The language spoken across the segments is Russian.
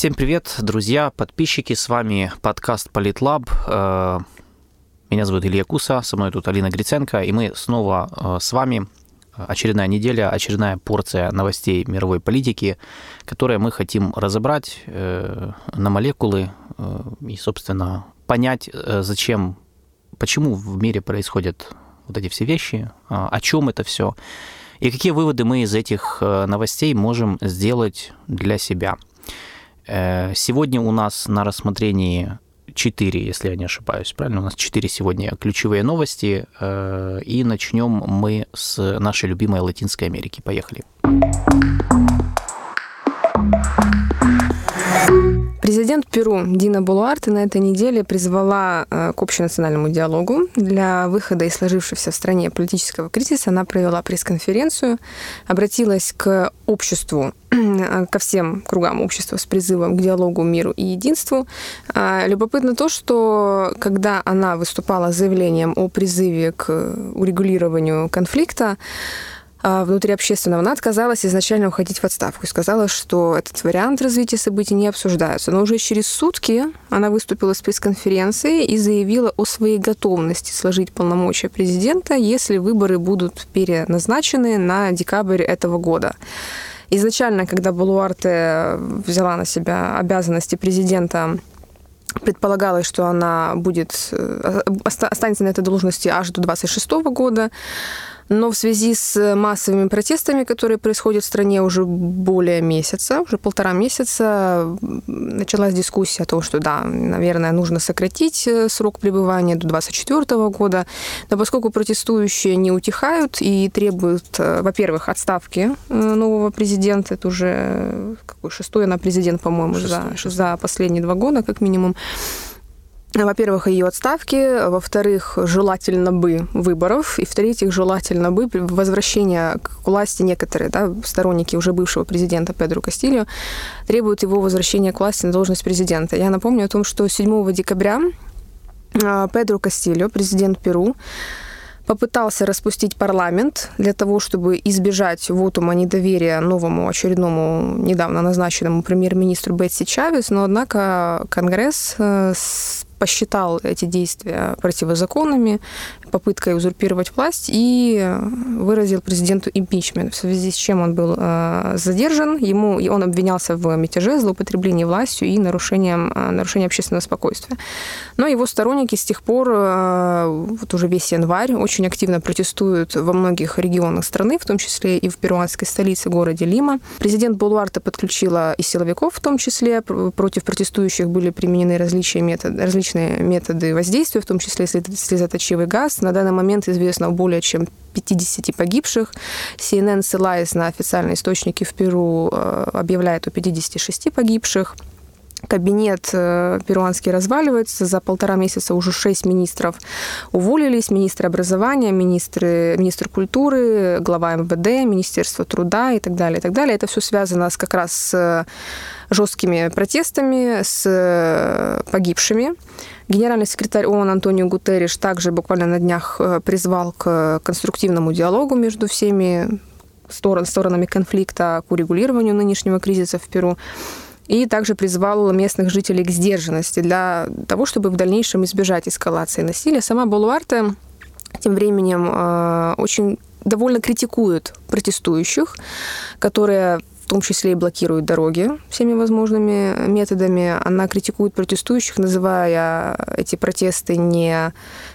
Всем привет, друзья, подписчики, с вами подкаст Политлаб. Э, меня зовут Илья Куса, со мной тут Алина Гриценко, и мы снова э, с вами. Очередная неделя, очередная порция новостей мировой политики, которые мы хотим разобрать э, на молекулы и, собственно, понять, зачем, почему в мире происходят вот эти все вещи, о чем это все, и какие выводы мы из этих новостей можем сделать для себя – сегодня у нас на рассмотрении четыре, если я не ошибаюсь, правильно? У нас четыре сегодня ключевые новости, э, и начнем мы с нашей любимой Латинской Америки. Поехали. Президент Перу Дина Булуарте на этой неделе призвала э, к общенациональному диалогу. Для выхода из сложившегося в стране политического кризиса она провела пресс-конференцию, обратилась к обществу, ко всем кругам общества с призывом к диалогу, миру и единству. А, любопытно то, что когда она выступала с заявлением о призыве к урегулированию конфликта, а, внутри общественного, она отказалась изначально уходить в отставку и сказала, что этот вариант развития событий не обсуждается. Но уже через сутки она выступила с пресс-конференцией и заявила о своей готовности сложить полномочия президента, если выборы будут переназначены на декабрь этого года. Изначально, когда Балуарте взяла на себя обязанности президента предполагалось, что она будет э, останется на этой должности аж до 26 года. Но в связи с массовыми протестами, которые происходят в стране уже более месяца, уже полтора месяца, началась дискуссия о том, что да, наверное, нужно сократить э, срок пребывания до 2024 года. Но поскольку протестующие не утихают и требуют, э, во-первых, отставки э, нового президента, это уже какой шестой она президент, по-моему, за, за последние два года, как минимум, во-первых, ее отставки, во-вторых, желательно бы выборов, и в-третьих, желательно бы возвращения к власти некоторые да, сторонники уже бывшего президента Педро Кастильо требуют его возвращения к власти на должность президента. Я напомню о том, что 7 декабря а, Педро Кастильо, президент Перу, попытался распустить парламент для того, чтобы избежать вотума недоверия новому очередному недавно назначенному премьер-министру Бетси Чавес, но однако Конгресс э, посчитал эти действия противозаконными, попыткой узурпировать власть и выразил президенту импичмент, в связи с чем он был э, задержан. Ему, он обвинялся в мятеже, злоупотреблении властью и нарушением, э, нарушением общественного спокойствия. Но его сторонники с тех пор, э, вот уже весь январь, очень активно протестуют во многих регионах страны, в том числе и в перуанской столице, городе Лима. Президент Булуарта подключила и силовиков в том числе. Против протестующих были применены различные методы, различные методы воздействия, в том числе слезоточивый газ. На данный момент известно более чем 50 погибших. CNN, ссылаясь на официальные источники в Перу, э, объявляет о 56 погибших. Кабинет э, перуанский разваливается. За полтора месяца уже шесть министров уволились. Министр образования, министры, министр культуры, глава МВД, Министерство труда и так далее. И так далее. Это все связано с, как раз с жесткими протестами, с э, погибшими. Генеральный секретарь ООН Антонио Гутерриш также буквально на днях э, призвал к конструктивному диалогу между всеми сторон, сторонами конфликта, к урегулированию нынешнего кризиса в Перу. И также призвал местных жителей к сдержанности для того, чтобы в дальнейшем избежать эскалации насилия. Сама Болуарте тем временем э, очень довольно критикует протестующих, которые том числе и блокирует дороги всеми возможными методами. Она критикует протестующих, называя эти протесты не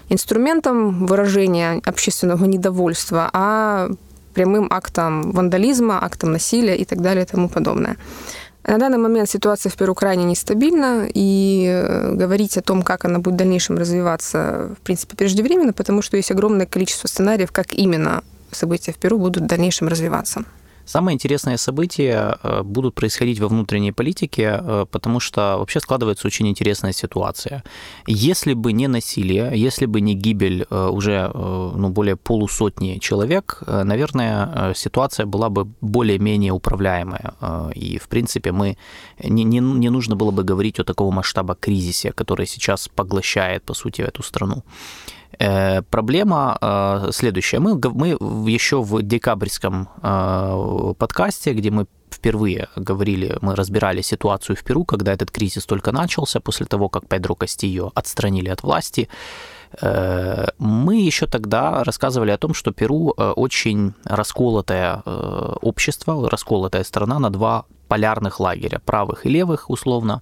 инструментом выражения общественного недовольства, а прямым актом вандализма, актом насилия и так далее и тому подобное. На данный момент ситуация в Перу крайне нестабильна, и э, говорить о том, как она будет в дальнейшем развиваться, в принципе, преждевременно, потому что есть огромное количество сценариев, как именно события в Перу будут в дальнейшем развиваться. Самые интересные события э, будут происходить во внутренней политике, э, потому что вообще складывается очень интересная ситуация. Если бы не насилие, если бы не гибель э, уже ну, более полусотни человек, наверное, ситуация была бы более-менее управляемая. И, в принципе, мы не, не, не нужно было бы говорить о такого масштаба кризисе, который сейчас поглощает, по сути, эту страну. Э, проблема э, следующая. Мы, мы еще в декабрьском э, подкасте, где мы впервые говорили, мы разбирали ситуацию в Перу, когда этот кризис только начался, после того, как Педро Кастильо отстранили от власти, мы еще тогда рассказывали о том, что Перу очень расколотое общество, расколотая страна на два полярных лагеря, правых и левых, условно,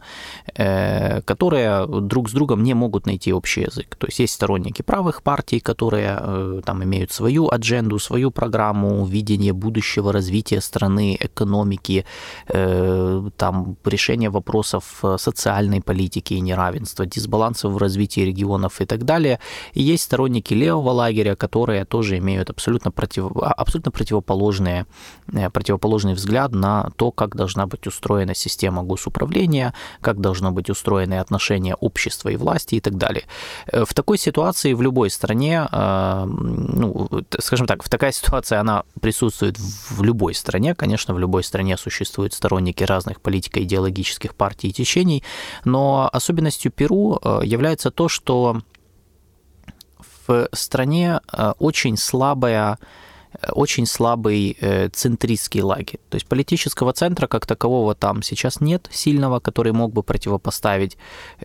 э, которые друг с другом не могут найти общий язык. То есть есть сторонники правых партий, которые э, там имеют свою адженду, свою программу, видение будущего развития страны, экономики, э, там решение вопросов социальной политики и неравенства, дисбалансов в развитии регионов и так далее. И есть сторонники левого лагеря, которые тоже имеют абсолютно, против, абсолютно противоположные, противоположный взгляд на то, как должны должна быть устроена система госуправления, как должно быть устроены отношения общества и власти и так далее. Э, в такой ситуации в любой стране, э, ну, скажем так, в такая ситуация, она присутствует в любой стране, конечно, в любой стране существуют сторонники разных политико-идеологических партий и течений, но особенностью Перу э, является то, что в стране очень слабая очень слабый э, центристский лагерь. То есть политического центра как такового там сейчас нет сильного, который мог бы противопоставить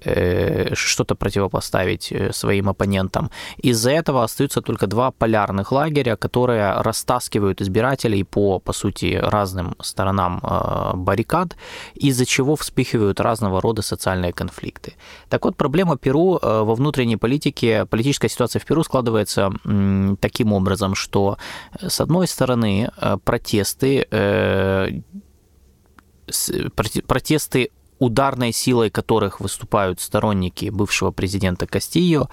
э, что-то противопоставить э, своим оппонентам. Из-за этого остаются только два полярных лагеря, которые растаскивают избирателей по, по сути, разным сторонам баррикад, из-за чего вспыхивают разного рода социальные конфликты. Так вот, проблема Перу во внутренней политике, политическая ситуация в Перу складывается таким образом, что с одной стороны, э, протесты, э, протесты ударной силой которых выступают сторонники бывшего президента Кастильо,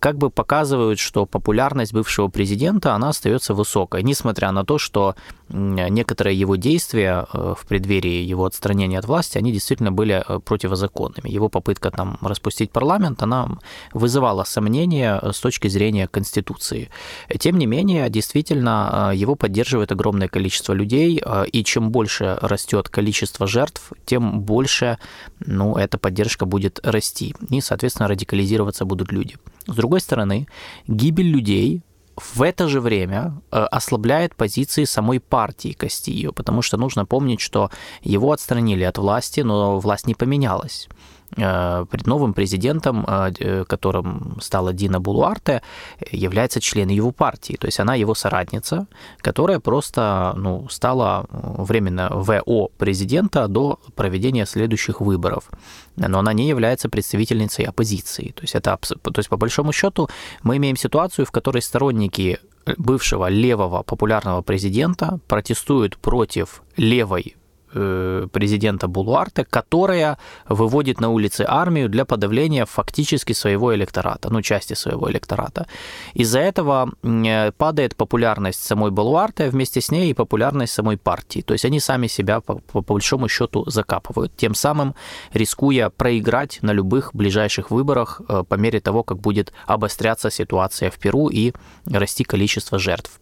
как бы показывают, что популярность бывшего президента, она остается высокой, несмотря на то, что некоторые его действия э, в преддверии его отстранения от власти, они действительно были э, противозаконными. Его попытка там распустить парламент, она вызывала сомнения э, с точки зрения Конституции. Тем не менее, действительно, его поддерживает огромное количество людей, и чем больше растет количество жертв, тем больше ну, эта поддержка будет расти, и, соответственно, радикализироваться будут люди. С другой стороны, гибель людей в это же время э, ослабляет позиции самой партии Кастильо, потому что нужно помнить, что его отстранили от власти, но власть не поменялась. Э, новым президентом, э, которым стала Дина Булуарте, является член его партии. То есть она его соратница, которая просто ну, стала временно ВО президента до проведения следующих выборов. Но она не является представительницей оппозиции. То есть, это, то есть по большому счету мы имеем ситуацию, в которой сторонники бывшего левого популярного президента протестуют против левой Э, президента Булуарте, которая выводит на улицы армию для подавления фактически своего электората, ну, части своего электората. Из-за этого э, падает популярность самой Булуарте, вместе с ней и популярность самой партии. То есть они сами себя, по, по большому счету, закапывают, тем самым рискуя проиграть на любых ближайших выборах э, по мере того, как будет обостряться ситуация в Перу и расти количество жертв.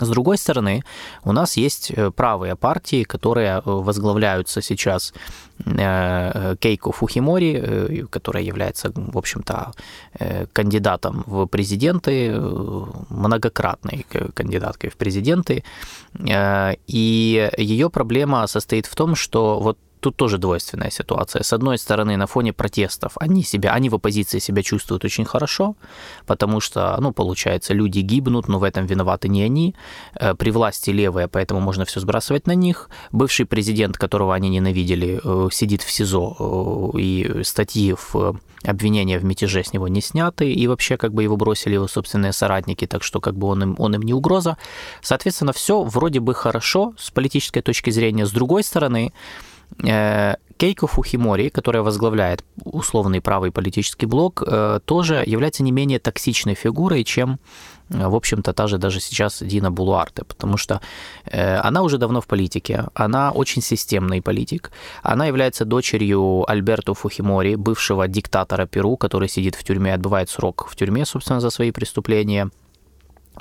С другой стороны, у нас есть э, правые партии, которые э, возглавляются сейчас э, Кейко Фухимори, которая является, в общем-то, кандидатом в президенты, многократной кандидаткой в президенты. И ее проблема состоит в том, что вот тут тоже двойственная ситуация. С одной стороны, на фоне протестов они себя, они в оппозиции себя чувствуют очень хорошо, потому что, ну, получается, люди гибнут, но в этом виноваты не они. Э, при власти левые, поэтому можно все сбрасывать на них. Бывший президент, которого они ненавидели, э, сидит в СИЗО, э, и статьи в обвинения в мятеже с него не сняты, и вообще как бы его бросили его собственные соратники, так что как бы он им, он им не угроза. Соответственно, все вроде бы хорошо с политической точки зрения. С другой стороны, Кейко Фухимори, которая возглавляет условный правый политический блок, э, тоже является не менее токсичной фигурой, чем, э, в общем-то, та же даже сейчас Дина Булуарте, потому что она уже давно в политике, она очень системный политик, она является дочерью Альберто Фухимори, бывшего диктатора Перу, который сидит в тюрьме, отбывает срок в тюрьме, собственно, за свои преступления –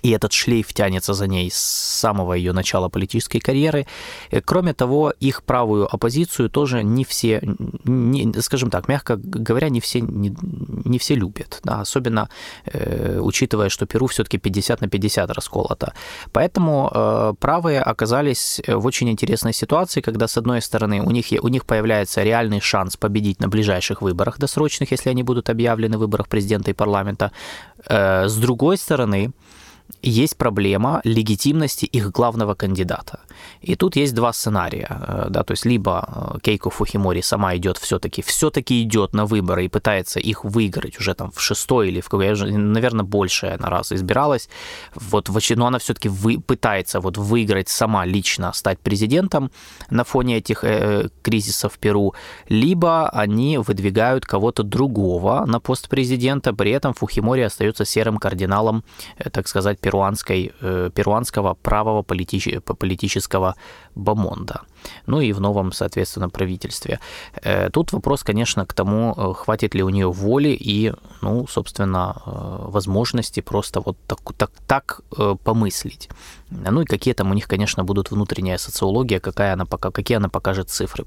и этот шлейф тянется за ней с самого ее начала политической карьеры. Э, кроме того, их правую оппозицию тоже не все, не, скажем так, мягко говоря, не все, не, не все любят, да, особенно э, учитывая, что Перу все-таки 50 на 50 расколото. Поэтому э, правые оказались в очень интересной ситуации, когда, с одной стороны, у них, у них появляется реальный шанс победить на ближайших выборах досрочных, если они будут объявлены, выборах президента и парламента. Э, с другой стороны, есть проблема легитимности их главного кандидата. И тут есть два сценария. Э, да, то есть либо э, Кейко Фухимори сама идет все-таки, все-таки идет на выборы и пытается их выиграть уже там в шестой или в какой, наверное, больше она раз избиралась. Вот, но она все-таки вы, пытается вот выиграть сама лично, стать президентом на фоне этих э, кризисов в Перу. Либо они выдвигают кого-то другого на пост президента, при этом Фухимори остается серым кардиналом, э, так сказать, перуанской, э, перуанского правого политич, политического бомонда. Ну и в новом, соответственно, правительстве. Э, тут вопрос, конечно, к тому, э, хватит ли у нее воли и, ну, собственно, возможности просто вот так, так, так помыслить. Ну и какие там у них, конечно, будут внутренняя социология, какая она пока, какие она покажет цифры.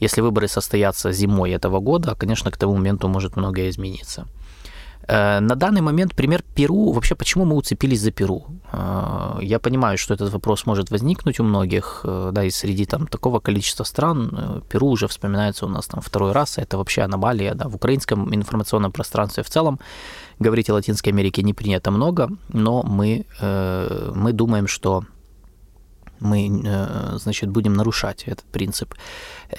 Если выборы состоятся зимой этого года, конечно, к тому моменту может многое измениться. Э, на данный момент пример Перу, вообще почему мы уцепились за Перу? Э, я понимаю, что этот вопрос может возникнуть у многих, э, да, и среди там такого количества стран Перу уже вспоминается у нас там второй раз, это вообще аномалия, да, в украинском информационном пространстве в целом говорить о Латинской Америке не принято много, но мы, мы думаем, что мы, значит, будем нарушать этот принцип.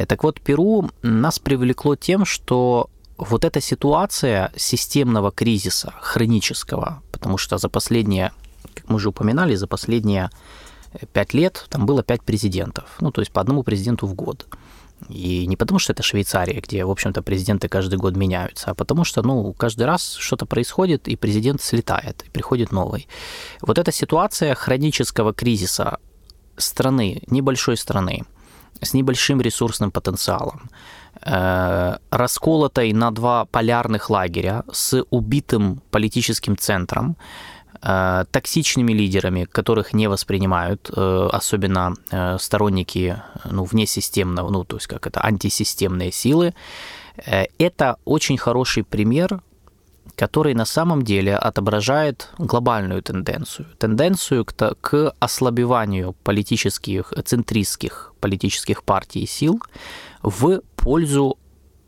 Так вот, Перу нас привлекло тем, что вот эта ситуация системного кризиса, хронического, потому что за последние, как мы уже упоминали, за последние пять лет там было пять президентов, ну, то есть по одному президенту в год. И не потому, что это Швейцария, где, в общем-то, президенты каждый год меняются, а потому что, ну, каждый раз что-то происходит, и президент слетает, и приходит новый. Вот эта ситуация хронического кризиса страны, небольшой страны, с небольшим ресурсным потенциалом, Э, расколотой на два полярных лагеря с убитым политическим центром, э, токсичными лидерами, которых не воспринимают, э, особенно сторонники ну, внесистемного, ну, то есть как это, антисистемные силы. Это очень хороший пример, который на самом деле отображает глобальную тенденцию. Тенденцию к, к ослабеванию политических, центристских политических партий и сил – в пользу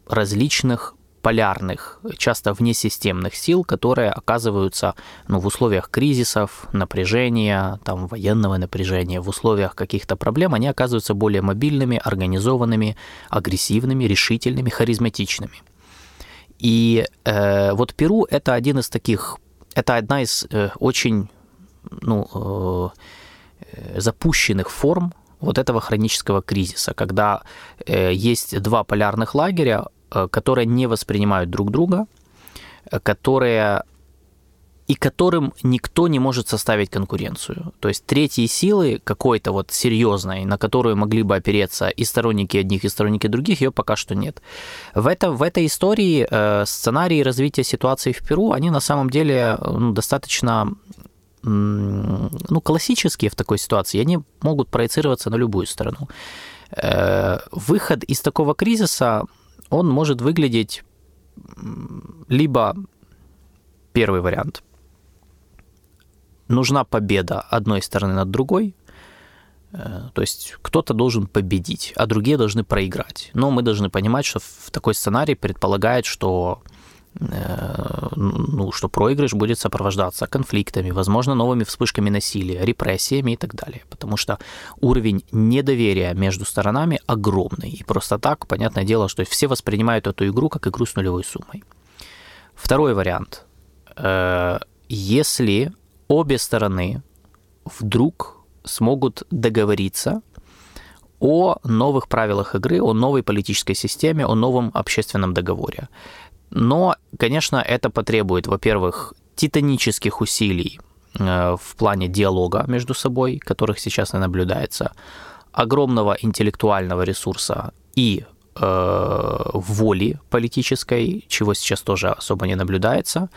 различных полярных, часто внесистемных сил, которые оказываются ну, в условиях кризисов, напряжения, там, военного напряжения, в условиях каких-то проблем, они оказываются более мобильными, организованными, агрессивными, решительными, харизматичными. И э, вот Перу это один из таких, это одна из э, очень ну, э, э запущенных форм вот этого хронического кризиса, когда э, есть два полярных лагеря, э, которые не воспринимают друг друга, э, которые и которым никто не может составить конкуренцию. То есть третьей силы какой-то вот серьезной, на которую могли бы опереться и сторонники одних, и сторонники других, ее пока что нет. В, это, в этой истории э, сценарии развития ситуации в Перу, они на самом деле ну, достаточно ну, классические в такой ситуации, они могут проецироваться на любую страну. Э, выход из такого кризиса, он может выглядеть либо первый вариант. Нужна победа одной стороны над другой, э, то есть кто-то должен победить, а другие должны проиграть. Но мы должны понимать, что в такой сценарий предполагает, что ну, что проигрыш будет сопровождаться конфликтами, возможно, новыми вспышками насилия, репрессиями и так далее. Потому что уровень недоверия между сторонами огромный. И просто так, понятное дело, что все воспринимают эту игру как игру с нулевой суммой. Второй вариант. Э, если обе стороны вдруг смогут договориться о новых правилах игры, о новой политической системе, о новом общественном договоре. Но, конечно, это потребует, во-первых, титанических усилий э, в плане диалога между собой, которых сейчас не наблюдается, огромного интеллектуального ресурса и э, воли политической, чего сейчас тоже особо не наблюдается,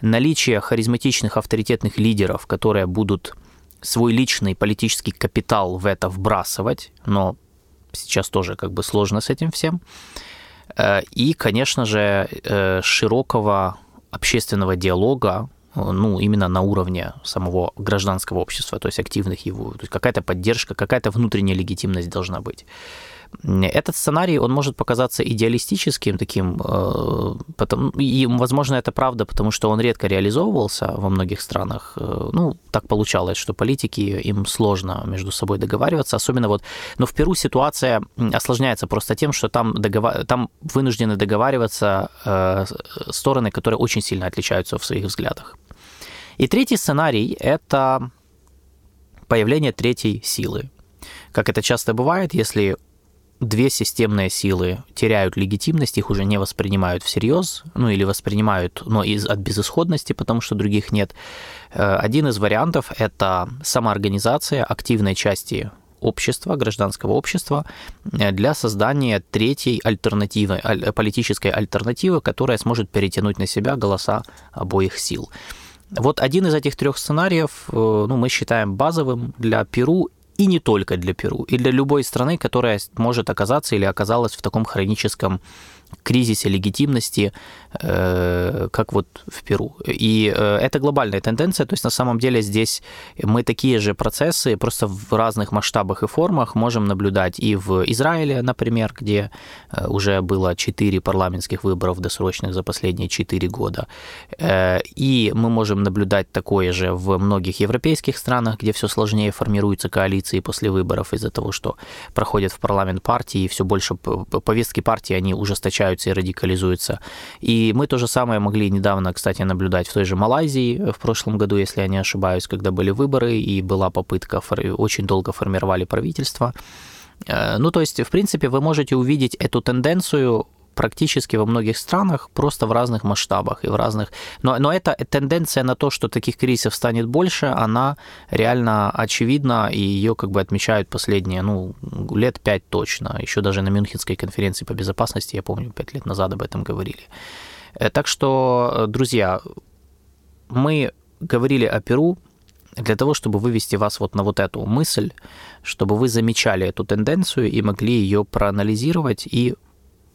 наличие харизматичных авторитетных лидеров, которые будут свой личный политический капитал в это вбрасывать, но сейчас тоже как бы сложно с этим всем. И, конечно же, э, широкого общественного диалога, ну, именно на уровне самого гражданского общества, то есть активных его, то есть какая-то поддержка, какая-то внутренняя легитимность должна быть. Этот сценарий, он может показаться идеалистическим таким, э, потому, и, возможно, это правда, потому что он редко реализовывался во многих странах. Э, ну, так получалось, что политики, им сложно между собой договариваться, особенно вот, но в Перу ситуация осложняется просто тем, что там, договар... там вынуждены договариваться э, стороны, которые очень сильно отличаются в своих взглядах. И третий сценарий – это появление третьей силы. Как это часто бывает, если две системные силы теряют легитимность, их уже не воспринимают всерьез, ну или воспринимают, но из, от безысходности, потому что других нет. Э, один из вариантов – это самоорганизация активной части общества, гражданского общества, э, для создания третьей альтернативы, политической альтернативы, которая сможет перетянуть на себя голоса обоих сил. Вот один из этих трех сценариев э, ну, мы считаем базовым для Перу и не только для Перу, и для любой страны, которая может оказаться или оказалась в таком хроническом кризисе легитимности, э, как вот в Перу. И э, это глобальная тенденция, то есть на самом деле здесь мы такие же процессы, просто в разных масштабах и формах можем наблюдать и в Израиле, например, где э, уже было 4 парламентских выборов досрочных за последние 4 года. И мы можем наблюдать такое же в многих европейских странах, где все сложнее формируются коалиции после выборов из-за того, что проходят в парламент партии, и все больше повестки партии, они ужесточаются и радикализуются. И мы то же самое могли недавно, кстати, наблюдать в той же Малайзии в прошлом году, если я не ошибаюсь, когда были выборы и была попытка, очень долго формировали правительство. Э, ну, то есть, в принципе, вы можете увидеть эту тенденцию практически во многих странах, просто в разных масштабах и в разных... Но, но эта тенденция на то, что таких кризисов станет больше, она реально очевидна, и ее как бы отмечают последние, ну, лет пять точно. Еще даже на Мюнхенской конференции по безопасности, я помню, пять лет назад об этом говорили. Э, так что, друзья, мы говорили о Перу, для того, чтобы вывести вас вот на вот эту мысль, чтобы вы замечали эту тенденцию и могли ее проанализировать и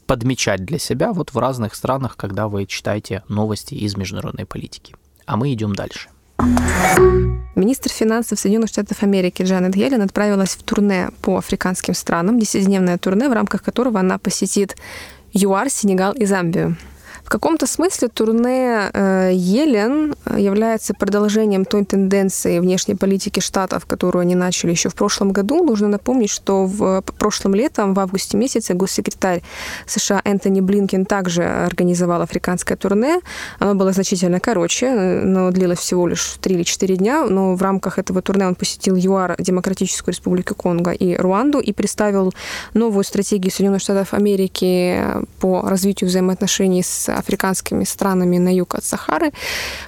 подмечать для себя вот в разных странах, когда вы читаете новости из международной политики. А мы идем дальше. Министр финансов Соединенных Штатов Америки Джанет Йеллен отправилась в турне по африканским странам, десятидневное турне, в рамках которого она посетит ЮАР, Сенегал и Замбию. В каком-то смысле турне э, Елен является продолжением той тенденции внешней политики Штатов, которую они начали еще в прошлом году. Нужно напомнить, что в прошлом летом, в августе месяце, госсекретарь США Энтони Блинкен также организовал африканское турне. Оно было значительно короче, но длилось всего лишь 3 или 4 дня, но в рамках этого турне он посетил ЮАР, Демократическую Республику Конго и Руанду и представил новую стратегию Соединенных Штатов Америки по развитию взаимоотношений с африканскими странами на юг от Сахары,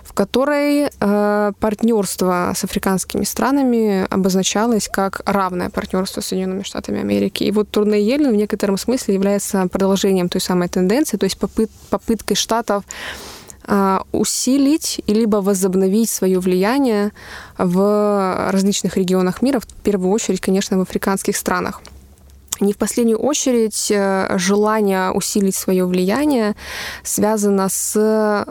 в которой э, партнерство с африканскими странами обозначалось как равное партнерство с Соединенными Штатами Америки. И вот турне Ельн в некотором смысле является продолжением той самой тенденции, то есть попыт, попыткой Штатов э, усилить и либо возобновить свое влияние в различных регионах мира, в первую очередь, конечно, в африканских странах. Не в последнюю очередь э, желание усилить свое влияние связано с э,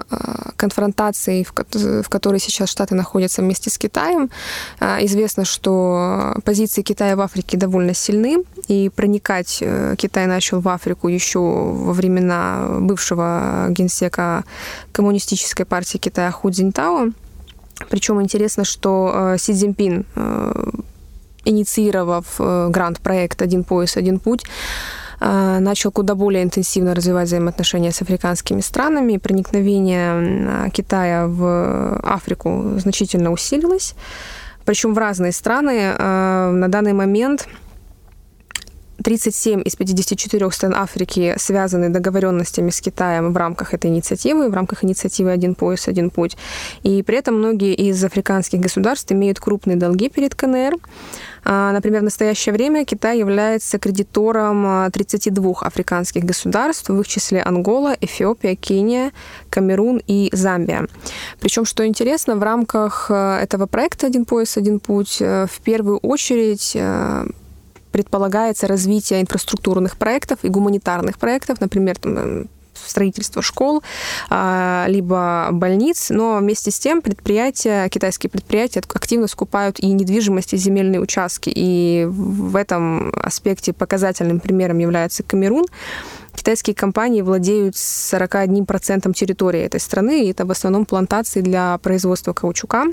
конфронтацией, в которой сейчас Штаты находятся вместе с Китаем. Э, известно, что позиции Китая в Африке довольно сильны, и проникать Китай начал в Африку еще во времена бывшего генсека коммунистической партии Китая Ху Цзиньтао. Причем интересно, что Си Цзиньпин инициировав э, грант-проект «Один пояс, один путь», э, начал куда более интенсивно развивать взаимоотношения с африканскими странами. Проникновение Китая в Африку значительно усилилось, причем в разные страны. Э, на данный момент 37 из 54 стран Африки связаны договоренностями с Китаем в рамках этой инициативы, в рамках инициативы «Один пояс, один путь». И при этом многие из африканских государств имеют крупные долги перед КНР. Например, в настоящее время Китай является кредитором 32 африканских государств, в их числе Ангола, Эфиопия, Кения, Камерун и Замбия. Причем, что интересно, в рамках этого проекта «Один пояс, один путь» в первую очередь предполагается развитие инфраструктурных проектов и гуманитарных проектов, например, там, строительство школ, а, либо больниц, но вместе с тем предприятия, китайские предприятия активно скупают и недвижимость, и земельные участки. И в этом аспекте показательным примером является Камерун. Китайские компании владеют 41% территории этой страны, и это в основном плантации для производства каучука,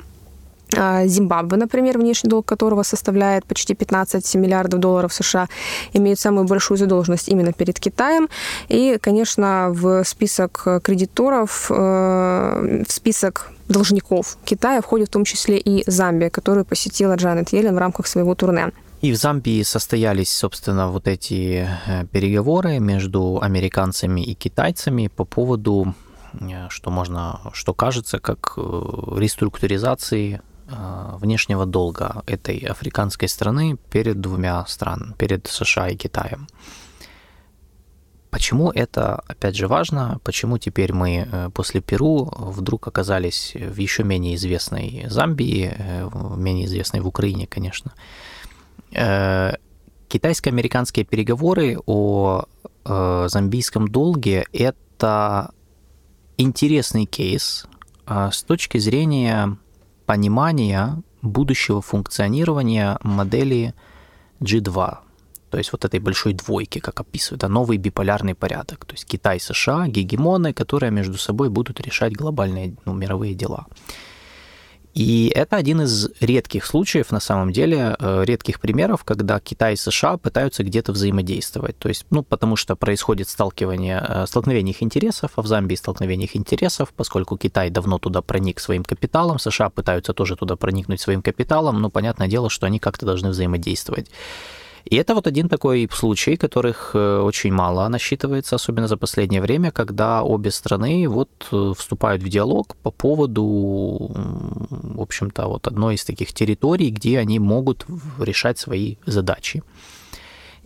Зимбабве, например, внешний долг которого составляет почти 15 миллиардов долларов США, имеет самую большую задолженность именно перед Китаем. И, конечно, в список кредиторов, э, в список должников Китая входит в том числе и Замбия, которую посетила Джанет Йеллен в рамках своего турне. И в Замбии состоялись, собственно, вот эти э, переговоры между американцами и китайцами по поводу э, что можно, что кажется как реструктуризации внешнего долга этой африканской страны перед двумя странами, перед США и Китаем. Почему это, опять же, важно? Почему теперь мы э, после Перу вдруг оказались в еще менее известной Замбии, э, менее известной в Украине, конечно? Китайско-американские переговоры о замбийском долге – это интересный кейс с точки зрения понимания будущего функционирования модели G2, то есть вот этой большой двойки, как описывают, а новый биполярный порядок, то есть Китай, США, гегемоны, которые между собой будут решать глобальные ну, мировые дела. И это один из редких случаев, на самом деле, э, редких примеров, когда Китай и США пытаются где-то взаимодействовать. То есть, ну, потому что происходит сталкивание, э, столкновение их интересов, а в Замбии столкновение их интересов, поскольку Китай давно туда проник своим капиталом, США пытаются тоже туда проникнуть своим капиталом, но понятное дело, что они как-то должны взаимодействовать. И это вот один такой случай, которых э, очень мало насчитывается, особенно за последнее время, когда обе страны вот э, вступают в диалог по поводу, в общем-то, вот одной из таких территорий, где они могут решать свои задачи.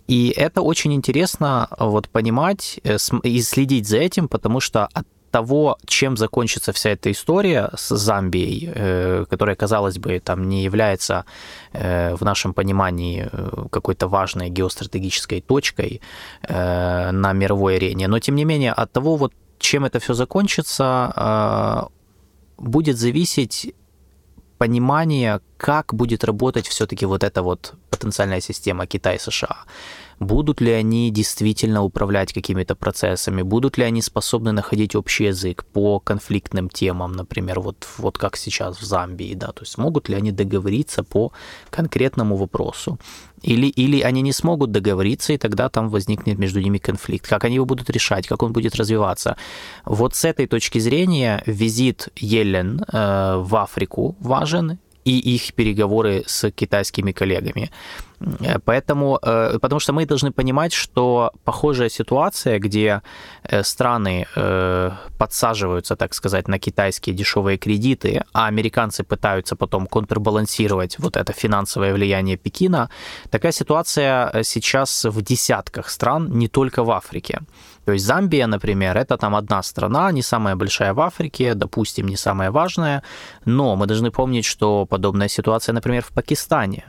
И это очень интересно вот понимать э, и следить за этим, потому что от того, чем закончится вся эта история с Замбией, э, которая, казалось бы, там не является э, в нашем понимании э, какой-то важной геостратегической точкой на мировой арене, но тем не менее от того, вот чем это все закончится, будет зависеть понимание, как будет работать все-таки вот эта вот потенциальная система Китай-США будут ли они действительно управлять какими-то процессами, будут ли они способны находить общий язык по конфликтным темам, например, вот, вот как сейчас в Замбии, да, то есть могут ли они договориться по конкретному вопросу. Или, или они не смогут договориться, и тогда там возникнет между ними конфликт. Как они его будут решать, как он будет развиваться. Вот с этой точки зрения визит Елен э, в Африку важен, и их переговоры с китайскими коллегами. Э, поэтому, э, потому что мы должны понимать, что похожая ситуация, где э, страны подсаживаются, так сказать, на китайские дешевые кредиты, а американцы пытаются потом контрбалансировать вот это финансовое влияние Пекина, такая ситуация сейчас в десятках стран, не только в Африке. То есть Замбия, например, это там одна страна, не самая большая в Африке, допустим, не самая важная, но мы должны помнить, что подобная ситуация, например, в Пакистане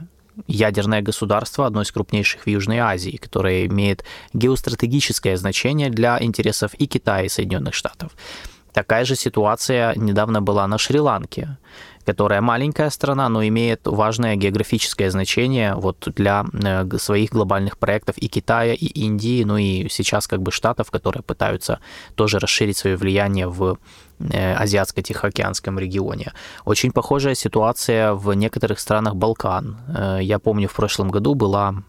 ядерное государство, одно из крупнейших в Южной Азии, которое имеет геостратегическое значение для интересов и Китая, и Соединенных Штатов. Такая же ситуация недавно была на Шри-Ланке, которая маленькая страна, но имеет важное географическое значение вот для э, своих глобальных проектов и Китая, и Индии, ну и сейчас как бы штатов, которые пытаются тоже расширить свое влияние в э, Азиатско-Тихоокеанском регионе. Очень похожая ситуация в некоторых странах Балкан. Э, я помню, в прошлом году была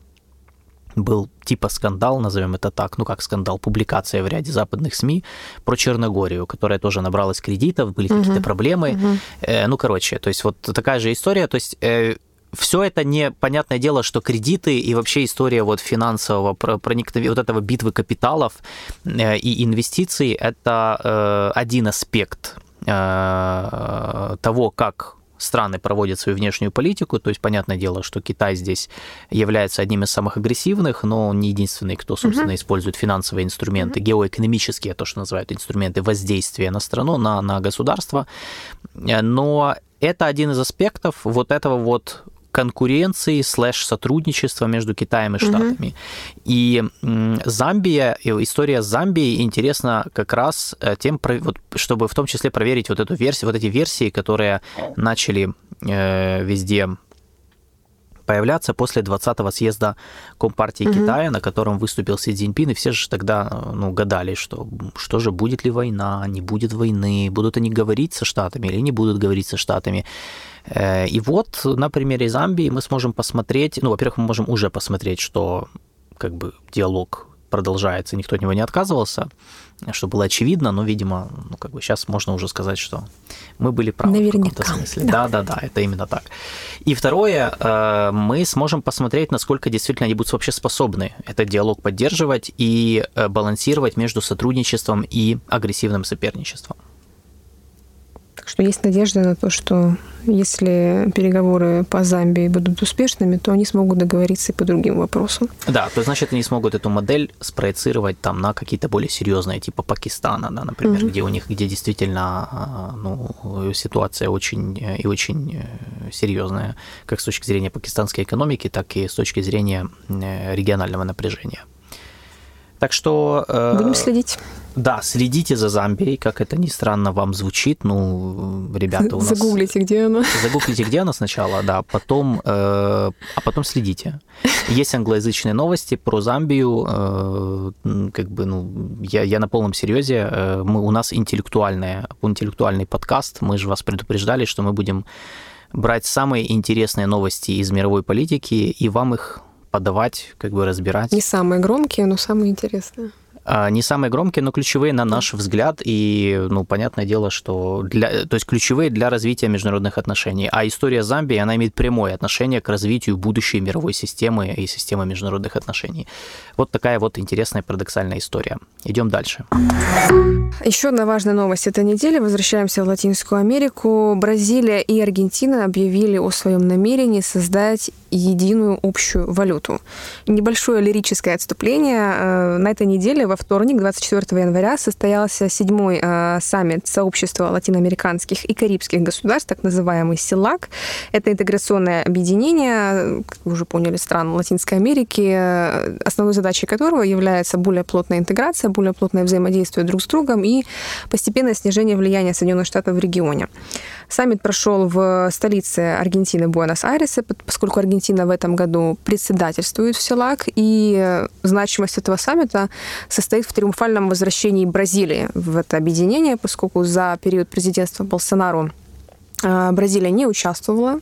был типа скандал, назовем это так, ну как скандал, публикация в ряде западных СМИ про Черногорию, которая тоже набралась кредитов, были угу. какие-то проблемы. Угу. Э, ну, короче, то есть вот такая же история, то есть э, все это не понятное дело, что кредиты и вообще история вот финансового проникновения, вот этого битвы капиталов э, и инвестиций, это э, один аспект э, того, как страны проводят свою внешнюю политику. То есть, понятное дело, что Китай здесь является одним из самых агрессивных, но он не единственный, кто, собственно, mm-hmm. использует финансовые инструменты, mm-hmm. геоэкономические, то, что называют инструменты воздействия на страну, на, на государство. Но это один из аспектов вот этого вот конкуренции слэш сотрудничества между Китаем и Штатами. Угу. И Замбия, история Замбии интересна как раз э, тем, вот, чтобы в том числе проверить вот эту версию, вот эти версии, которые начали э, везде появляться после 20-го съезда Компартии угу. Китая, на котором выступил Си Цзиньпин, и все же тогда ну, гадали, что, что же, будет ли война, не будет войны, будут они говорить со Штатами или не будут говорить со Штатами. Э, и вот на примере Замбии мы сможем посмотреть, ну, во-первых, мы можем уже посмотреть, что как бы диалог продолжается, никто от него не отказывался, что было очевидно, но, видимо, ну, как бы сейчас можно уже сказать, что мы были правы Наверняка. в каком-то смысле. Да. да, да, да, это именно так. И второе, э, мы сможем посмотреть, насколько действительно они будут вообще способны этот диалог поддерживать и э, балансировать между сотрудничеством и агрессивным соперничеством. Так что есть надежда на то, что если переговоры по Замбии будут успешными, то они смогут договориться и по другим вопросам. Да, то значит они смогут эту модель спроецировать там на какие-то более серьезные, типа Пакистана, да, например, угу. где у них, где действительно а, ну, ситуация очень и очень э, серьезная, как с точки зрения пакистанской экономики, так и с точки зрения э, регионального напряжения. Так что... Э, Будем следить. Да, следите за Замбией, как это ни странно вам звучит. Ну, ребята, у нас... Загуглите, где она. Загуглите, где она сначала, да, потом, э, а потом следите. Есть англоязычные новости про Замбию, э, как бы, ну, я, я на полном серьезе. Э, мы, у нас интеллектуальная, интеллектуальный подкаст, мы же вас предупреждали, что мы будем брать самые интересные новости из мировой политики и вам их подавать, как бы разбирать. Не самые громкие, но самые интересные. А, не самые громкие, но ключевые на наш взгляд. И, ну, понятное дело, что для, то есть ключевые для развития международных отношений. А история Замбии, она имеет прямое отношение к развитию будущей мировой системы и системы международных отношений. Вот такая вот интересная парадоксальная история. Идем дальше. Еще одна важная новость этой недели. Возвращаемся в Латинскую Америку. Бразилия и Аргентина объявили о своем намерении создать единую общую валюту. Небольшое лирическое отступление. Э, на этой неделе во вторник, 24 января, состоялся седьмой э, саммит сообщества латиноамериканских и карибских государств, так называемый СИЛАК. Это интеграционное объединение, как вы уже поняли, стран Латинской Америки, э, основной задачей которого является более плотная интеграция, более плотное взаимодействие друг с другом и постепенное снижение влияния Соединенных Штатов в регионе. Саммит прошел в столице Аргентины Буэнос-Айресе, поскольку Аргентина в этом году председательствует в СИЛАК, и значимость этого саммита состоит в триумфальном возвращении Бразилии в это объединение, поскольку за период президентства Болсонару а, Бразилия не участвовала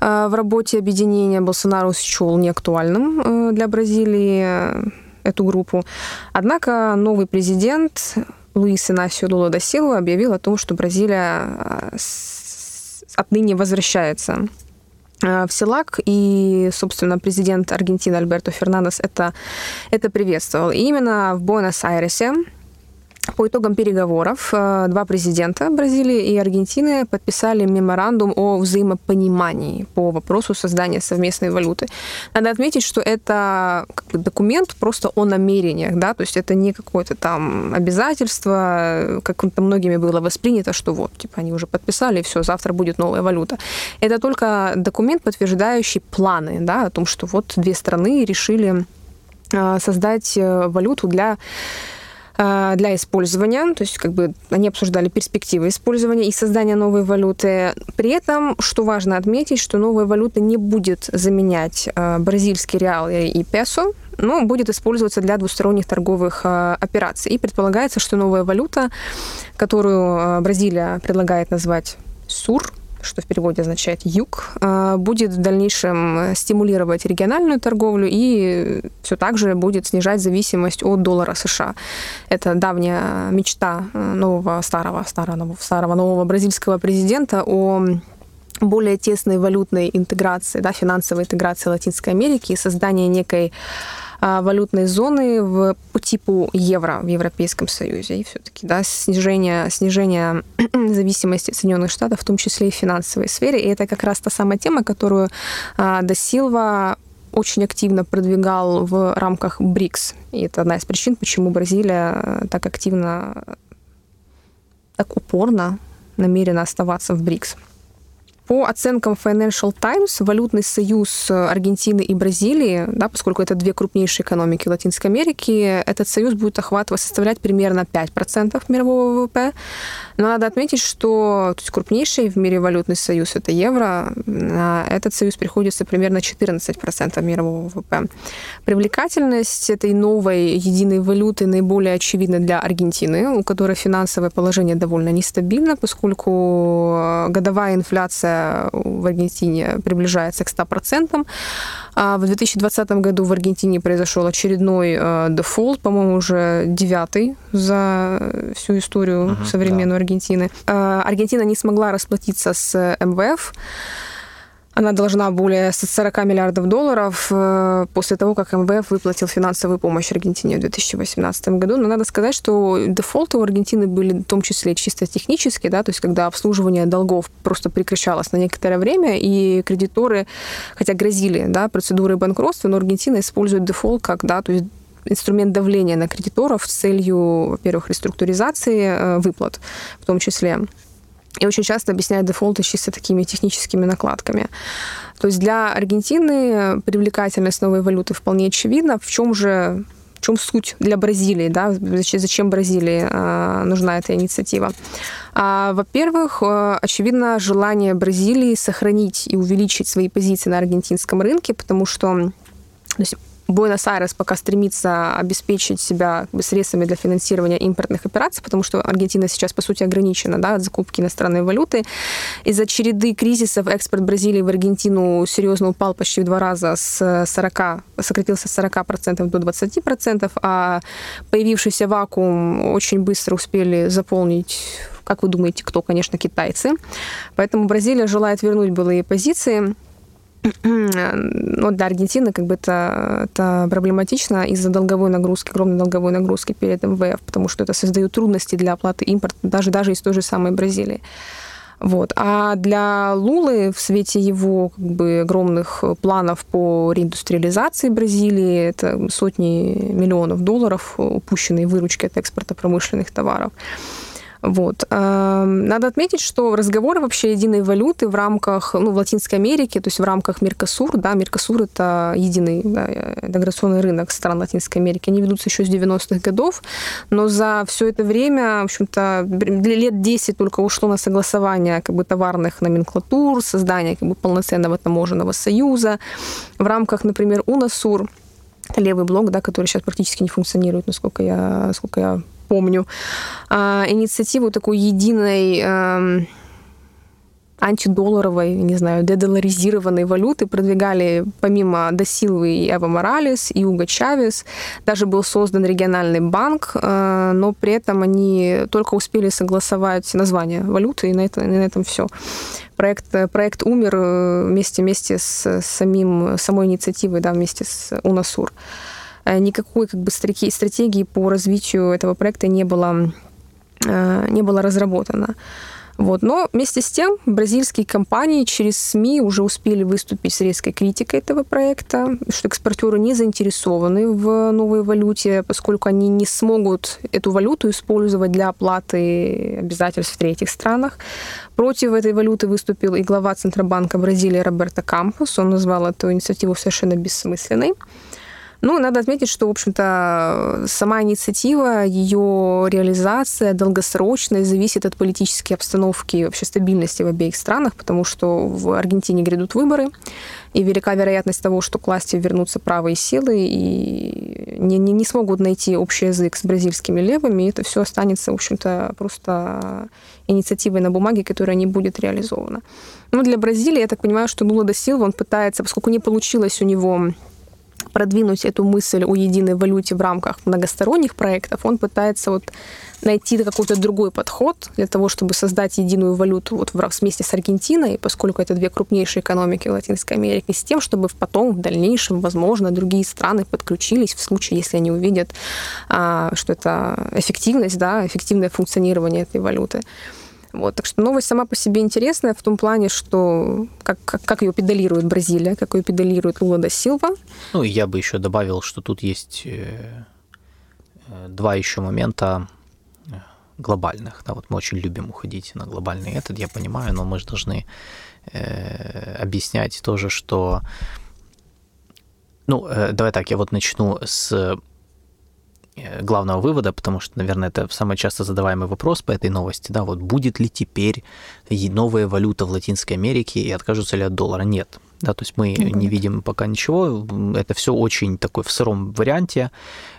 а, в работе объединения. Болсонару счел неактуальным э, для Бразилии э, эту группу. Однако новый президент Луис Инасио Лула да Силва объявил о том, что Бразилия отныне возвращается в СИЛАК, и, собственно, президент Аргентины Альберто Фернандес это, это приветствовал. И именно в Буэнос-Айресе по итогам переговоров э, два президента Бразилии и Аргентины подписали меморандум о взаимопонимании по вопросу создания совместной валюты. Надо отметить, что это документ просто о намерениях, да, то есть это не какое-то там обязательство, как там многими было воспринято, что вот, типа, они уже подписали, и все, завтра будет новая валюта. Это только документ, подтверждающий планы, да, о том, что вот две страны решили э, создать э, валюту для для использования, то есть как бы они обсуждали перспективы использования и создания новой валюты. При этом, что важно отметить, что новая валюта не будет заменять а, бразильский реал и песо, но будет использоваться для двусторонних торговых а, операций. И предполагается, что новая валюта, которую Бразилия предлагает назвать СУР, что в переводе означает юг, а, будет в дальнейшем стимулировать региональную торговлю и все так же будет снижать зависимость от доллара США. Это давняя мечта э, нового старого, старого, старого нового бразильского президента о более тесной валютной интеграции, да, финансовой интеграции Латинской Америки и создания некой валютной зоны в, по типу евро в Европейском Союзе. И все-таки да, снижение, снижение зависимости Соединенных Штатов, в том числе и в финансовой сфере. И это как раз та самая тема, которую а, До Силва очень активно продвигал в рамках БРИКС. И это одна из причин, почему Бразилия так активно, так упорно намерена оставаться в БРИКС. По оценкам Financial Times, валютный союз Аргентины и Бразилии, да, поскольку это две крупнейшие экономики Латинской Америки, этот союз будет охватывать, составлять примерно 5% мирового ВВП. Но надо отметить, что то есть крупнейший в мире валютный союз – это евро. А этот союз приходится примерно 14% мирового ВВП. Привлекательность этой новой единой валюты наиболее очевидна для Аргентины, у которой финансовое положение довольно нестабильно, поскольку годовая инфляция в Аргентине приближается к 100%. А в 2020 году в Аргентине произошел очередной э, дефолт, по-моему, уже девятый за всю историю современной да. Аргентины. Э, Аргентина не смогла расплатиться с МВФ. Она должна более 40 миллиардов долларов э, после того, как МВФ выплатил финансовую помощь Аргентине в 2018 году. Но надо сказать, что дефолты у Аргентины были в том числе чисто технические, да, то есть когда обслуживание долгов просто прекращалось на некоторое время, и кредиторы, хотя грозили да, процедурой банкротства, но Аргентина использует дефолт как да, то есть инструмент давления на кредиторов с целью, во-первых, реструктуризации э, выплат в том числе. И очень часто объясняют дефолты чисто такими техническими накладками. То есть для Аргентины привлекательность новой валюты вполне очевидна. В чем же в чем суть для Бразилии, да, зачем Бразилии э, нужна эта инициатива? А, во-первых, э, очевидно желание Бразилии сохранить и увеличить свои позиции на аргентинском рынке, потому что то есть Буэнос-Айрес пока стремится обеспечить себя средствами для финансирования импортных операций, потому что Аргентина сейчас, по сути, ограничена да, от закупки иностранной валюты. Из-за череды кризисов экспорт Бразилии в Аргентину серьезно упал почти в два раза с 40, сократился с 40% до 20%, а появившийся вакуум очень быстро успели заполнить как вы думаете, кто? Конечно, китайцы. Поэтому Бразилия желает вернуть былые позиции ну, для Аргентины как бы это, это проблематично из-за долговой нагрузки, огромной долговой нагрузки перед МВФ, потому что это создает трудности для оплаты импорта, даже, даже из той же самой Бразилии. Вот. А для Лулы в свете его как бы, огромных планов по реиндустриализации Бразилии, это сотни миллионов долларов упущенной выручки от экспорта промышленных товаров, вот. Надо отметить, что разговоры вообще единой валюты в рамках, ну, в Латинской Америке, то есть в рамках Меркосур, да, Меркосур это единый да, интеграционный рынок стран Латинской Америки, они ведутся еще с 90-х годов, но за все это время, в общем-то, лет 10 только ушло на согласование как бы товарных номенклатур, создание как бы полноценного таможенного союза. В рамках, например, УНАСУР, левый блок, да, который сейчас практически не функционирует, насколько я, насколько я помню, а, инициативу такой единой эм, антидолларовой, не знаю, дедоларизированной валюты продвигали помимо Досилвы и Эва Моралес, и Уго Чавес. Даже был создан региональный банк, э, но при этом они только успели согласовать название валюты, и на, это, и на этом все. Проект, проект умер э, вместе, вместе с самим, самой инициативой, да, вместе с УНАСУР. Э, никакой как бы стратегии по развитию этого проекта не было, э, не было разработано. Вот. Но вместе с тем бразильские компании через СМИ уже успели выступить с резкой критикой этого проекта, что экспортеры не заинтересованы в новой валюте, поскольку они не смогут эту валюту использовать для оплаты обязательств в третьих странах. Против этой валюты выступил и глава Центробанка Бразилии Роберто Кампус. Он назвал эту инициативу совершенно бессмысленной. Ну, надо отметить, что, в общем-то, сама инициатива, ее реализация долгосрочная зависит от политической обстановки и вообще стабильности в обеих странах, потому что в Аргентине грядут выборы, и велика вероятность того, что к власти вернутся правые силы и не, не, не смогут найти общий язык с бразильскими левыми, и это все останется, в общем-то, просто инициативой на бумаге, которая не будет реализована. Ну, для Бразилии, я так понимаю, что Лула да Силва, он пытается, поскольку не получилось у него продвинуть эту мысль о единой валюте в рамках многосторонних проектов, он пытается вот найти какой-то другой подход для того, чтобы создать единую валюту вот вместе с Аргентиной, поскольку это две крупнейшие экономики Латинской Америки, с тем, чтобы потом в дальнейшем, возможно, другие страны подключились в случае, если они увидят, а, что это эффективность, да, эффективное функционирование этой валюты. Вот, так что новость сама по себе интересная в том плане, что как, как, как ее педалирует Бразилия, как ее педалирует Лула да Силва. Ну, и я бы еще добавил, что тут есть э, э, два еще момента э, глобальных. Да, вот мы очень любим уходить на глобальный этот, я понимаю, но мы же должны э, объяснять тоже, что... Ну, э, давай так, я вот начну с главного вывода, потому что, наверное, это самый часто задаваемый вопрос по этой новости, да, вот будет ли теперь новая валюта в Латинской Америке и откажутся ли от доллара? Нет да, то есть мы mm-hmm. не видим пока ничего, это все очень такой в сыром варианте.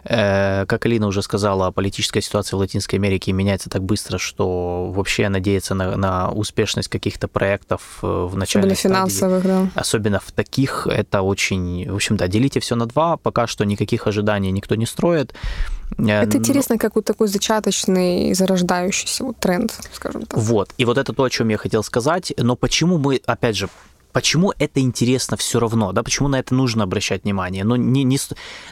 Э, как Алина уже сказала, политическая ситуация в Латинской Америке меняется так быстро, что вообще надеяться на, на успешность каких-то проектов э, в начале Особенно финансовых, да. Особенно в таких, это очень, в общем, да, делите все на два, пока что никаких ожиданий никто не строит. Э, это интересно, как вот такой зачаточный, зарождающийся вот тренд, скажем так. Вот, и вот это то, о чем я хотел сказать, но почему мы, опять же, почему это интересно все равно, да, почему на это нужно обращать внимание. Но не, не,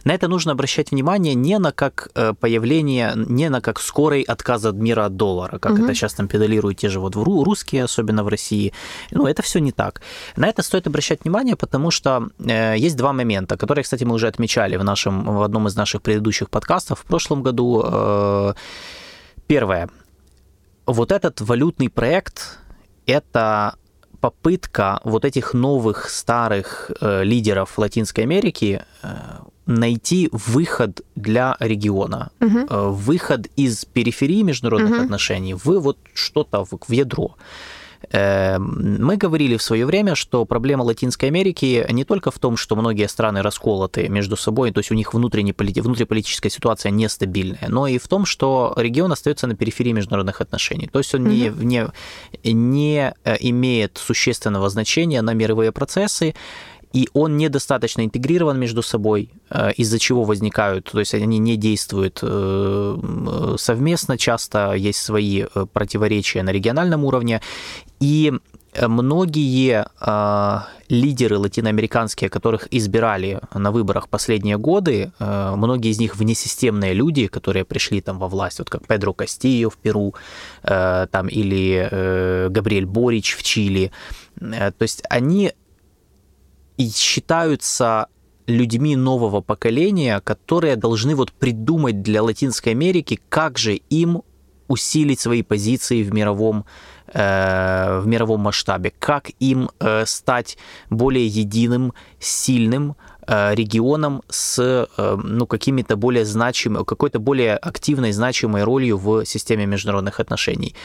на это нужно обращать внимание не на как э, появление, не на как скорый отказ от мира от доллара, как угу. это сейчас там педалируют те же вот русские, особенно в России. Ну, это все не так. На это стоит обращать внимание, потому что э, есть два момента, которые, кстати, мы уже отмечали в, нашем, в одном из наших предыдущих подкастов в прошлом году. Э, первое. Вот этот валютный проект – это попытка вот этих новых старых э, лидеров Латинской Америки э, найти выход для региона, угу. э, выход из периферии международных угу. отношений в вот что-то в, в ядро. Эм, мы говорили в свое время, что проблема Латинской Америки не только в том, что многие страны расколоты между собой, то есть у них внутриполитическая ситуация нестабильная, но и в том, что регион остается на периферии международных отношений. То есть он mm-hmm. не, не, не э, имеет существенного значения на мировые процессы, и он недостаточно интегрирован между собой, э, из-за чего возникают, то есть они не действуют э, совместно, часто есть свои противоречия на региональном уровне, и многие э, лидеры латиноамериканские, которых избирали на выборах последние годы, э, многие из них внесистемные люди, которые пришли там во власть, вот как Педро Кастильо в Перу, э, там или э, Габриэль Борич в Чили. Э, то есть они считаются людьми нового поколения, которые должны вот придумать для Латинской Америки, как же им усилить свои позиции в мировом Э, в мировом масштабе, как им э, стать более единым, сильным э, регионом с ну, какими-то более значимыми, какой-то более активной, значимой ролью в системе международных отношений.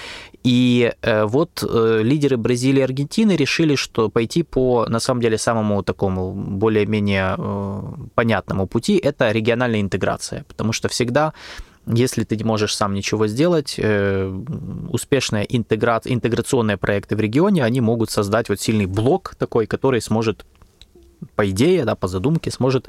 И вот лидеры Бразилии и Аргентины решили, что пойти по, на самом деле, самому такому более-менее понятному пути – это региональная интеграция, потому что всегда если ты не можешь сам ничего сделать, э, успешные интегра... интеграционные проекты в регионе, они могут создать вот сильный блок такой, который сможет по идее, да, по задумке, сможет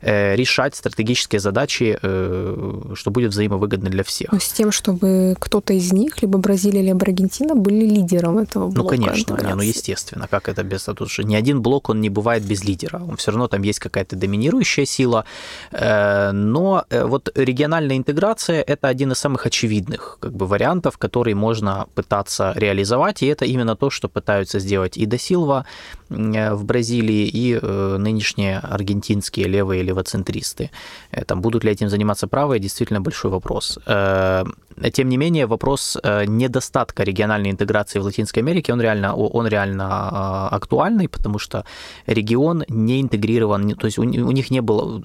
э, решать стратегические задачи, э, что будет взаимовыгодно для всех. Но с тем, чтобы кто-то из них, либо Бразилия, либо Аргентина, были лидером этого ну, блока. Ну, конечно, не, ну, естественно, как это без... Тут же ни один блок, он не бывает без лидера. Он все равно там есть какая-то доминирующая сила. Э, но э, вот региональная интеграция – это один из самых очевидных как бы, вариантов, который можно пытаться реализовать, и это именно то, что пытаются сделать и Досилва э, в Бразилии, и Э, нынешние аргентинские левые левоцентристы. Э, там будут ли этим заниматься правые, действительно большой вопрос. Э, тем не менее, вопрос недостатка региональной интеграции в Латинской Америке, он реально, он реально актуальный, потому что регион не интегрирован, то есть у них не было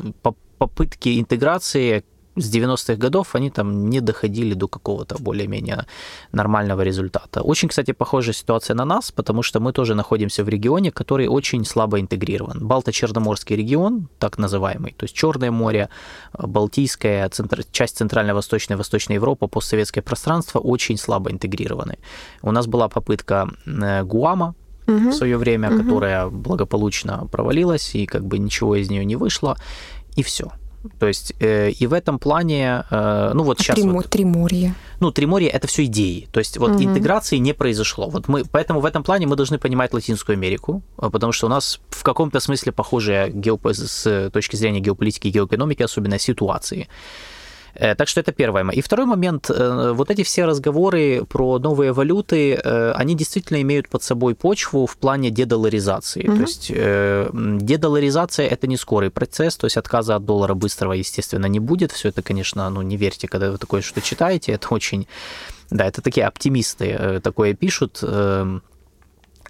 попытки интеграции с 90-х годов они там не доходили до какого-то более-менее нормального результата. Очень, кстати, похожая ситуация на нас, потому что мы тоже находимся в регионе, который очень слабо интегрирован. Балто-Черноморский регион, так называемый, то есть Черное море, Балтийская, центр, часть Центрально-Восточной Восточной Европы, постсоветское пространство очень слабо интегрированы. У нас была попытка э, Гуама, угу. в свое время, угу. которая благополучно провалилась, и как бы ничего из нее не вышло, и все. То есть э, и в этом плане, э, ну вот сейчас... Тримо, вот, Триморье. Ну, Триморье — это все идеи. То есть вот угу. интеграции не произошло. Вот мы, поэтому в этом плане мы должны понимать Латинскую Америку, э, потому что у нас в каком-то смысле похожая геоп... с точки зрения геополитики и геоэкономики, особенно ситуации. Э, так что это первое. И второй момент, э, вот эти все разговоры про новые валюты, э, они действительно имеют под собой почву в плане дедоларизации. Угу. То есть дедоларизация это не скорый процесс, то есть отказа от доллара быстрого, естественно, не будет. Все это, конечно, ну не верьте, когда вы такое что читаете, это очень да, это такие оптимисты такое пишут.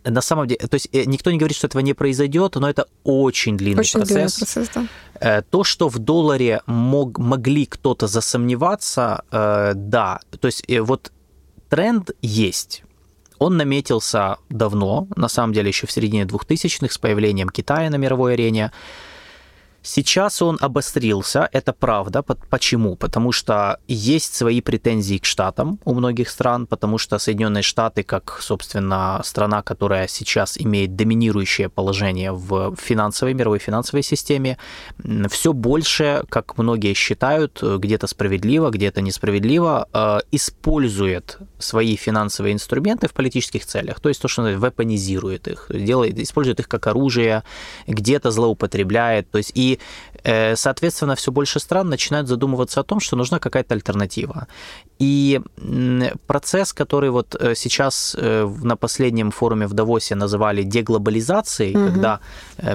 На самом деле, то есть э, никто не говорит, что этого не произойдет, но это очень длинный очень процесс. Длинный процесс да. Э, то, что в долларе мог, могли кто-то засомневаться, э, да, то есть вот тренд есть. Он наметился давно, на самом деле еще в середине 2000-х с появлением Китая на мировой арене. Сейчас он обострился, это правда. Почему? Потому что есть свои претензии к штатам у многих стран, потому что Соединенные Штаты, как, собственно, страна, которая сейчас имеет доминирующее положение в финансовой, мировой финансовой системе, все больше, как многие считают, где-то справедливо, где-то несправедливо, э, использует свои финансовые инструменты в политических целях. То есть то, что вепонизирует их, делает, использует их как оружие, где-то злоупотребляет. То есть и Э, соответственно, все больше стран начинают задумываться о том, что нужна какая-то альтернатива. И процесс, который вот э, сейчас э, на последнем форуме в Давосе называли деглобализацией, угу. когда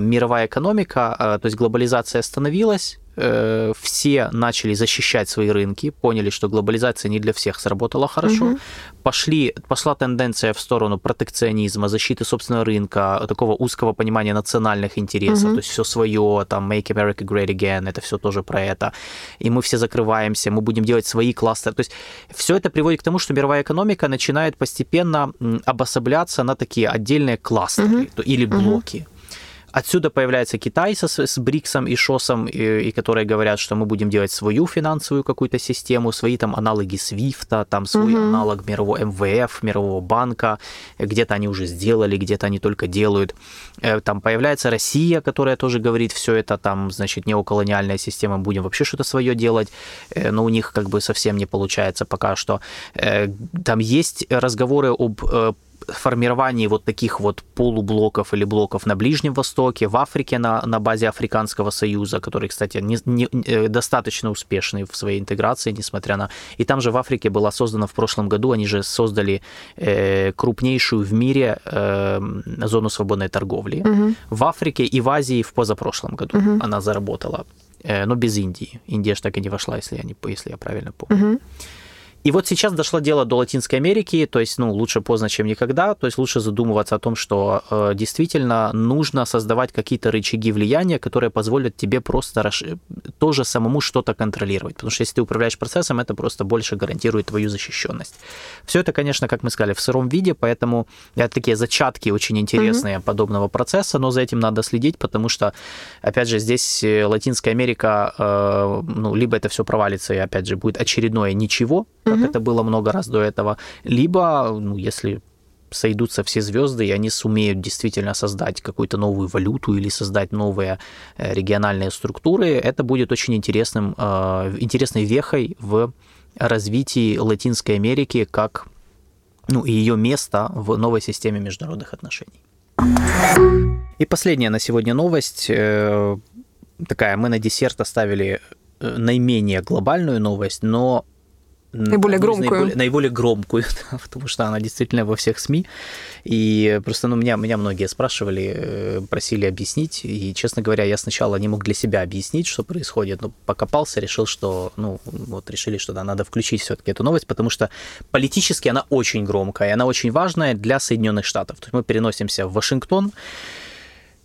мировая экономика, то есть глобализация остановилась, э, все начали защищать свои рынки, поняли, что глобализация не для всех сработала хорошо, угу. пошли, пошла тенденция в сторону протекционизма, защиты собственного рынка, такого узкого понимания национальных интересов, угу. то есть все свое, там Make America Great Again, это все тоже про это. И мы все закрываемся, мы будем делать свои кластеры. То есть все это приводит к тому, что мировая экономика начинает постепенно обособляться на такие отдельные кластеры угу. или блоки. Угу. Отсюда появляется Китай со, с БРИКСом и ШОСом, и, и которые говорят, что мы будем делать свою финансовую какую-то систему, свои там аналоги Свифта, там свой угу. аналог мирового МВФ, мирового банка, где-то они уже сделали, где-то они только делают. Э, там появляется Россия, которая тоже говорит, все это там, значит, неоколониальная система, будем вообще что-то свое делать, э, но у них как бы совсем не получается пока что. Э, там есть разговоры об формировании вот таких вот полублоков или блоков на Ближнем Востоке, в Африке на, на базе Африканского Союза, который, кстати, не, не, э, достаточно успешный в своей интеграции, несмотря на... И там же в Африке была создана в прошлом году, они же создали э, крупнейшую в мире э, зону свободной торговли. Угу. В Африке и в Азии в позапрошлом году угу. она заработала, э, но без Индии. Индия же так и не вошла, если я, не, если я правильно помню. Угу. И вот сейчас дошло дело до Латинской Америки, то есть, ну, лучше поздно, чем никогда, то есть лучше задумываться о том, что э, действительно нужно создавать какие-то рычаги влияния, которые позволят тебе просто расш... тоже самому что-то контролировать, потому что если ты управляешь процессом, это просто больше гарантирует твою защищенность. Все это, конечно, как мы сказали, в сыром виде, поэтому это такие зачатки очень интересные mm-hmm. подобного процесса, но за этим надо следить, потому что, опять же, здесь э, Латинская Америка, э, ну, либо это все провалится, и, опять же, будет очередное ничего, как это было много раз до этого, либо, ну, если сойдутся все звезды, и они сумеют действительно создать какую-то новую валюту или создать новые э, региональные структуры, это будет очень интересным, э, интересной вехой в развитии Латинской Америки как ну, и ее место в новой системе международных отношений. И последняя на сегодня новость. Э, такая, мы на десерт оставили наименее глобальную новость, но Наиболее громкую. Наиболее, наиболее громкую, да, потому что она действительно во всех СМИ. И просто ну, меня, меня многие спрашивали, э, просили объяснить. И, честно говоря, я сначала не мог для себя объяснить, что происходит. Но покопался, решил, что, ну, вот решили, что да, надо включить все-таки эту новость, потому что политически она очень громкая, она очень важная для Соединенных Штатов. То есть мы переносимся в Вашингтон,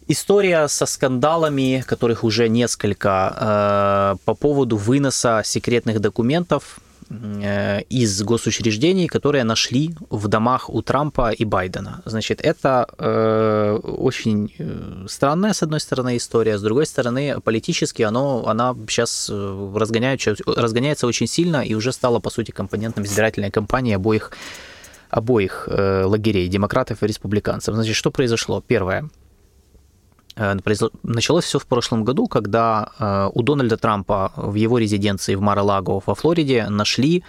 История со скандалами, которых уже несколько, э, по поводу выноса секретных документов из госучреждений, которые нашли в домах у Трампа и Байдена. Значит, это э, очень э, странная, с одной стороны, история, с другой стороны, политически оно, она сейчас э, разгоняется, разгоняется очень сильно и уже стала, по сути, компонентом избирательной кампании обоих обоих э, лагерей, демократов и республиканцев. Значит, что произошло? Первое. Э, началось все в прошлом году, когда э, у Дональда Трампа в его резиденции в Мар-Лаго во Флориде нашли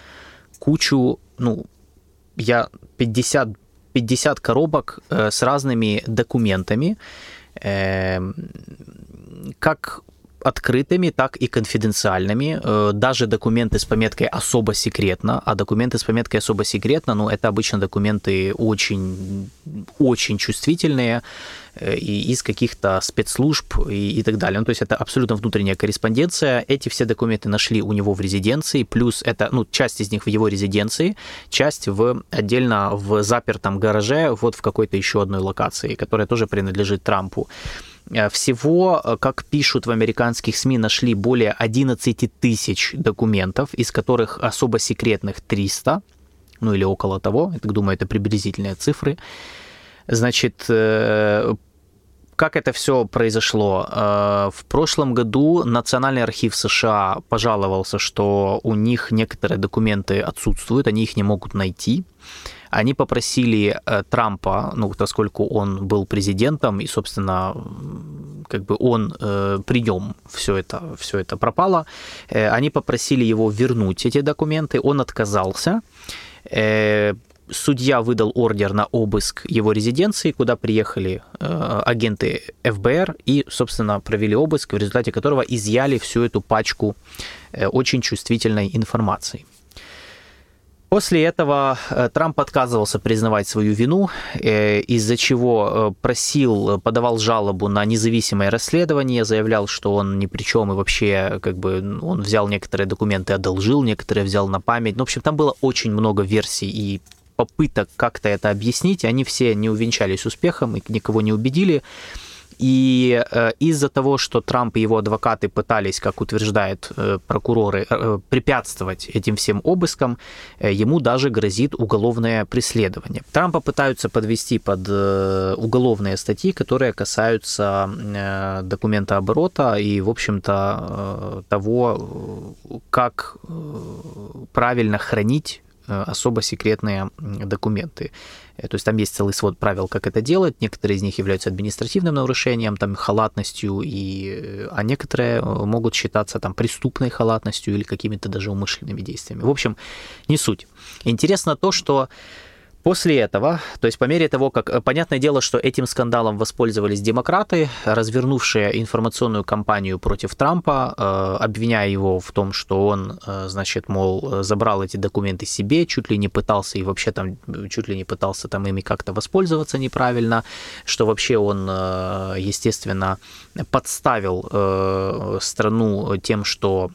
кучу, ну, я 50, 50 коробок э, с разными документами, как открытыми, так и конфиденциальными. Э, даже документы с пометкой «особо секретно», а документы с пометкой «особо секретно», ну, это обычно документы очень, очень чувствительные э, и из каких-то спецслужб и, и так далее. Ну, то есть это абсолютно внутренняя корреспонденция. Эти все документы нашли у него в резиденции, плюс это, ну, часть из них в его резиденции, часть в отдельно в запертом гараже, вот в какой-то еще одной локации, которая тоже принадлежит Трампу. Э, всего, э, как пишут в американских СМИ, нашли более 11 тысяч документов, из которых особо секретных 300, ну или около того, я так думаю, это приблизительные цифры. Значит, э, как это все произошло? В прошлом году Национальный архив США пожаловался, что у них некоторые документы отсутствуют, они их не могут найти они попросили э, Трампа, ну, поскольку он был президентом, и, собственно, как бы он э, при нем все это, все это пропало, э, они попросили его вернуть эти документы, он отказался. Судья выдал ордер на обыск его резиденции, куда приехали э, агенты ФБР и, собственно, провели обыск, в результате которого изъяли всю эту пачку э, очень чувствительной информации. После этого э, Трамп отказывался признавать свою вину, э, из-за чего э, просил, подавал жалобу на независимое расследование, заявлял, что он ни при чем и вообще как бы он взял некоторые документы, одолжил, некоторые взял на память. Ну, в общем, там было очень много версий и попыток как-то это объяснить, они все не увенчались успехом и никого не убедили. И э, из-за того, что Трамп и его адвокаты пытались, как утверждают э, прокуроры, э, препятствовать этим всем обыскам, ему даже грозит уголовное преследование. Трампа пытаются подвести под уголовные статьи, которые касаются документа оборота и, в общем-то, того, как правильно хранить особо секретные документы. Э, то есть там есть целый свод правил, как это делать. Некоторые из них являются административным нарушением, там, халатностью, и... Э, а некоторые э, могут считаться там, преступной халатностью или какими-то даже умышленными действиями. В общем, не суть. Интересно то, что После этого, то есть по мере того, как... Э, понятное дело, что этим скандалом воспользовались демократы, развернувшие информационную кампанию против Трампа, э, обвиняя его в том, что он, э, значит, мол, забрал эти документы себе, чуть ли не пытался и вообще там, чуть ли не пытался там ими как-то воспользоваться неправильно, что вообще он, естественно, подставил страну тем, что,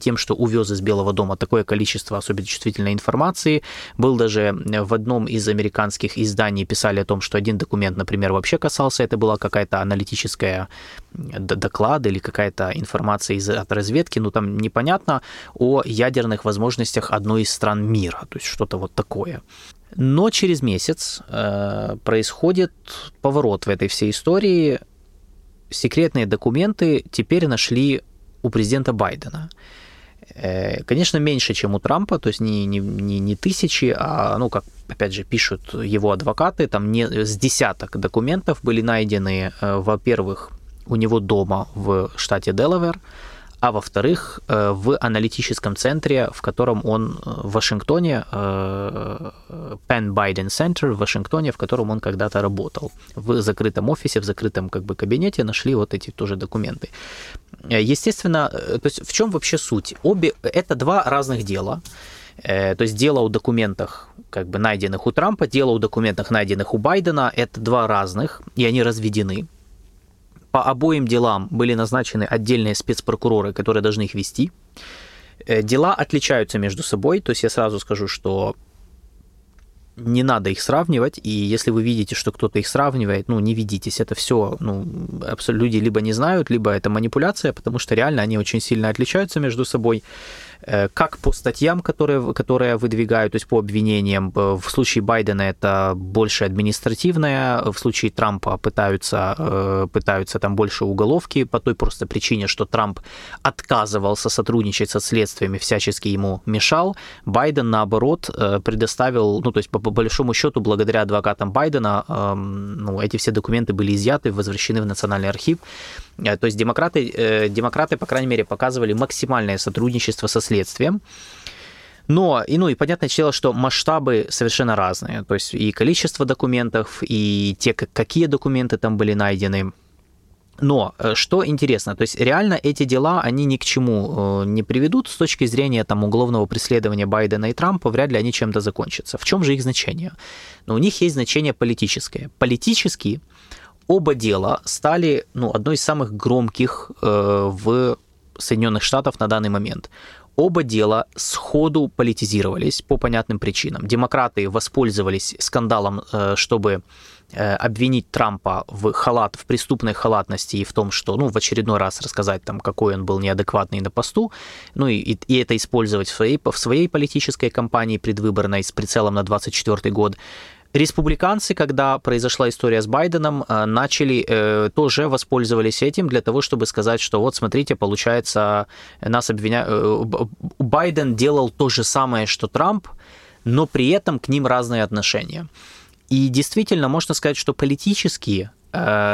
тем, что увез из Белого дома такое количество особенно чувствительной информации. Был даже в одном из американских изданий писали о том, что один документ, например, вообще касался, это была какая-то аналитическая доклад или какая-то информация из, от разведки, ну там непонятно, о ядерных возможностях одной из стран мира, то есть что-то вот такое. Но через месяц э, происходит поворот в этой всей истории. Секретные документы теперь нашли у президента Байдена. Э, конечно, меньше, чем у Трампа, то есть не, не, не, не тысячи, а, ну, как, опять же, пишут его адвокаты, там не, с десяток документов были найдены, э, во-первых, у него дома в штате Делавер, а во-вторых, э, в аналитическом центре, в котором он в Вашингтоне, Penn Biden Center в Вашингтоне, в котором он когда-то работал. В закрытом офисе, в закрытом как бы кабинете нашли вот эти тоже документы. Э, естественно, э, то есть в чем вообще суть? Обе это два разных дела. Э, то есть дело о документах, как бы найденных у Трампа, дело о документах, найденных у Байдена, это два разных, и они разведены. По обоим делам были назначены отдельные спецпрокуроры, которые должны их вести. Дела отличаются между собой, то есть я сразу скажу, что не надо их сравнивать, и если вы видите, что кто-то их сравнивает, ну, не ведитесь, это все, ну, абсолютно люди либо не знают, либо это манипуляция, потому что реально они очень сильно отличаются между собой. Э, как по статьям, которые, которые выдвигают, то есть по обвинениям. Э, в случае Байдена это больше административное, в случае Трампа пытаются, э, пытаются там больше уголовки по той просто причине, что Трамп отказывался сотрудничать со следствиями, всячески ему мешал. Байден, наоборот, предоставил, ну, то есть по, по большому счету, благодаря адвокатам Байдена, эм, ну, эти все документы были изъяты, возвращены в Национальный архив. То есть демократы, демократы, по крайней мере, показывали максимальное сотрудничество со следствием. Но, и, ну, и понятное дело, что масштабы совершенно разные. То есть и количество документов, и те, какие документы там были найдены. Но э, что интересно, то есть реально эти дела, они ни к чему э, не приведут с точки зрения там, уголовного преследования Байдена и Трампа, вряд ли они чем-то закончатся. В чем же их значение? Но у них есть значение политическое. Политически оба дела стали ну, одной из самых громких э, в Соединенных Штатов на данный момент. Оба дела сходу политизировались по понятным причинам. Демократы воспользовались скандалом, э, чтобы э, обвинить Трампа в халат, в преступной халатности и в том, что, ну, в очередной раз рассказать там, какой он был неадекватный на посту, ну, и, и это использовать в своей, в своей политической кампании предвыборной с прицелом на 24 год. Республиканцы, когда произошла история с Байденом, э, начали, э, тоже воспользовались этим для того, чтобы сказать, что вот смотрите, получается, нас обвиняют... Э, Байден делал то же самое, что Трамп, но при этом к ним разные отношения. И действительно, можно сказать, что политически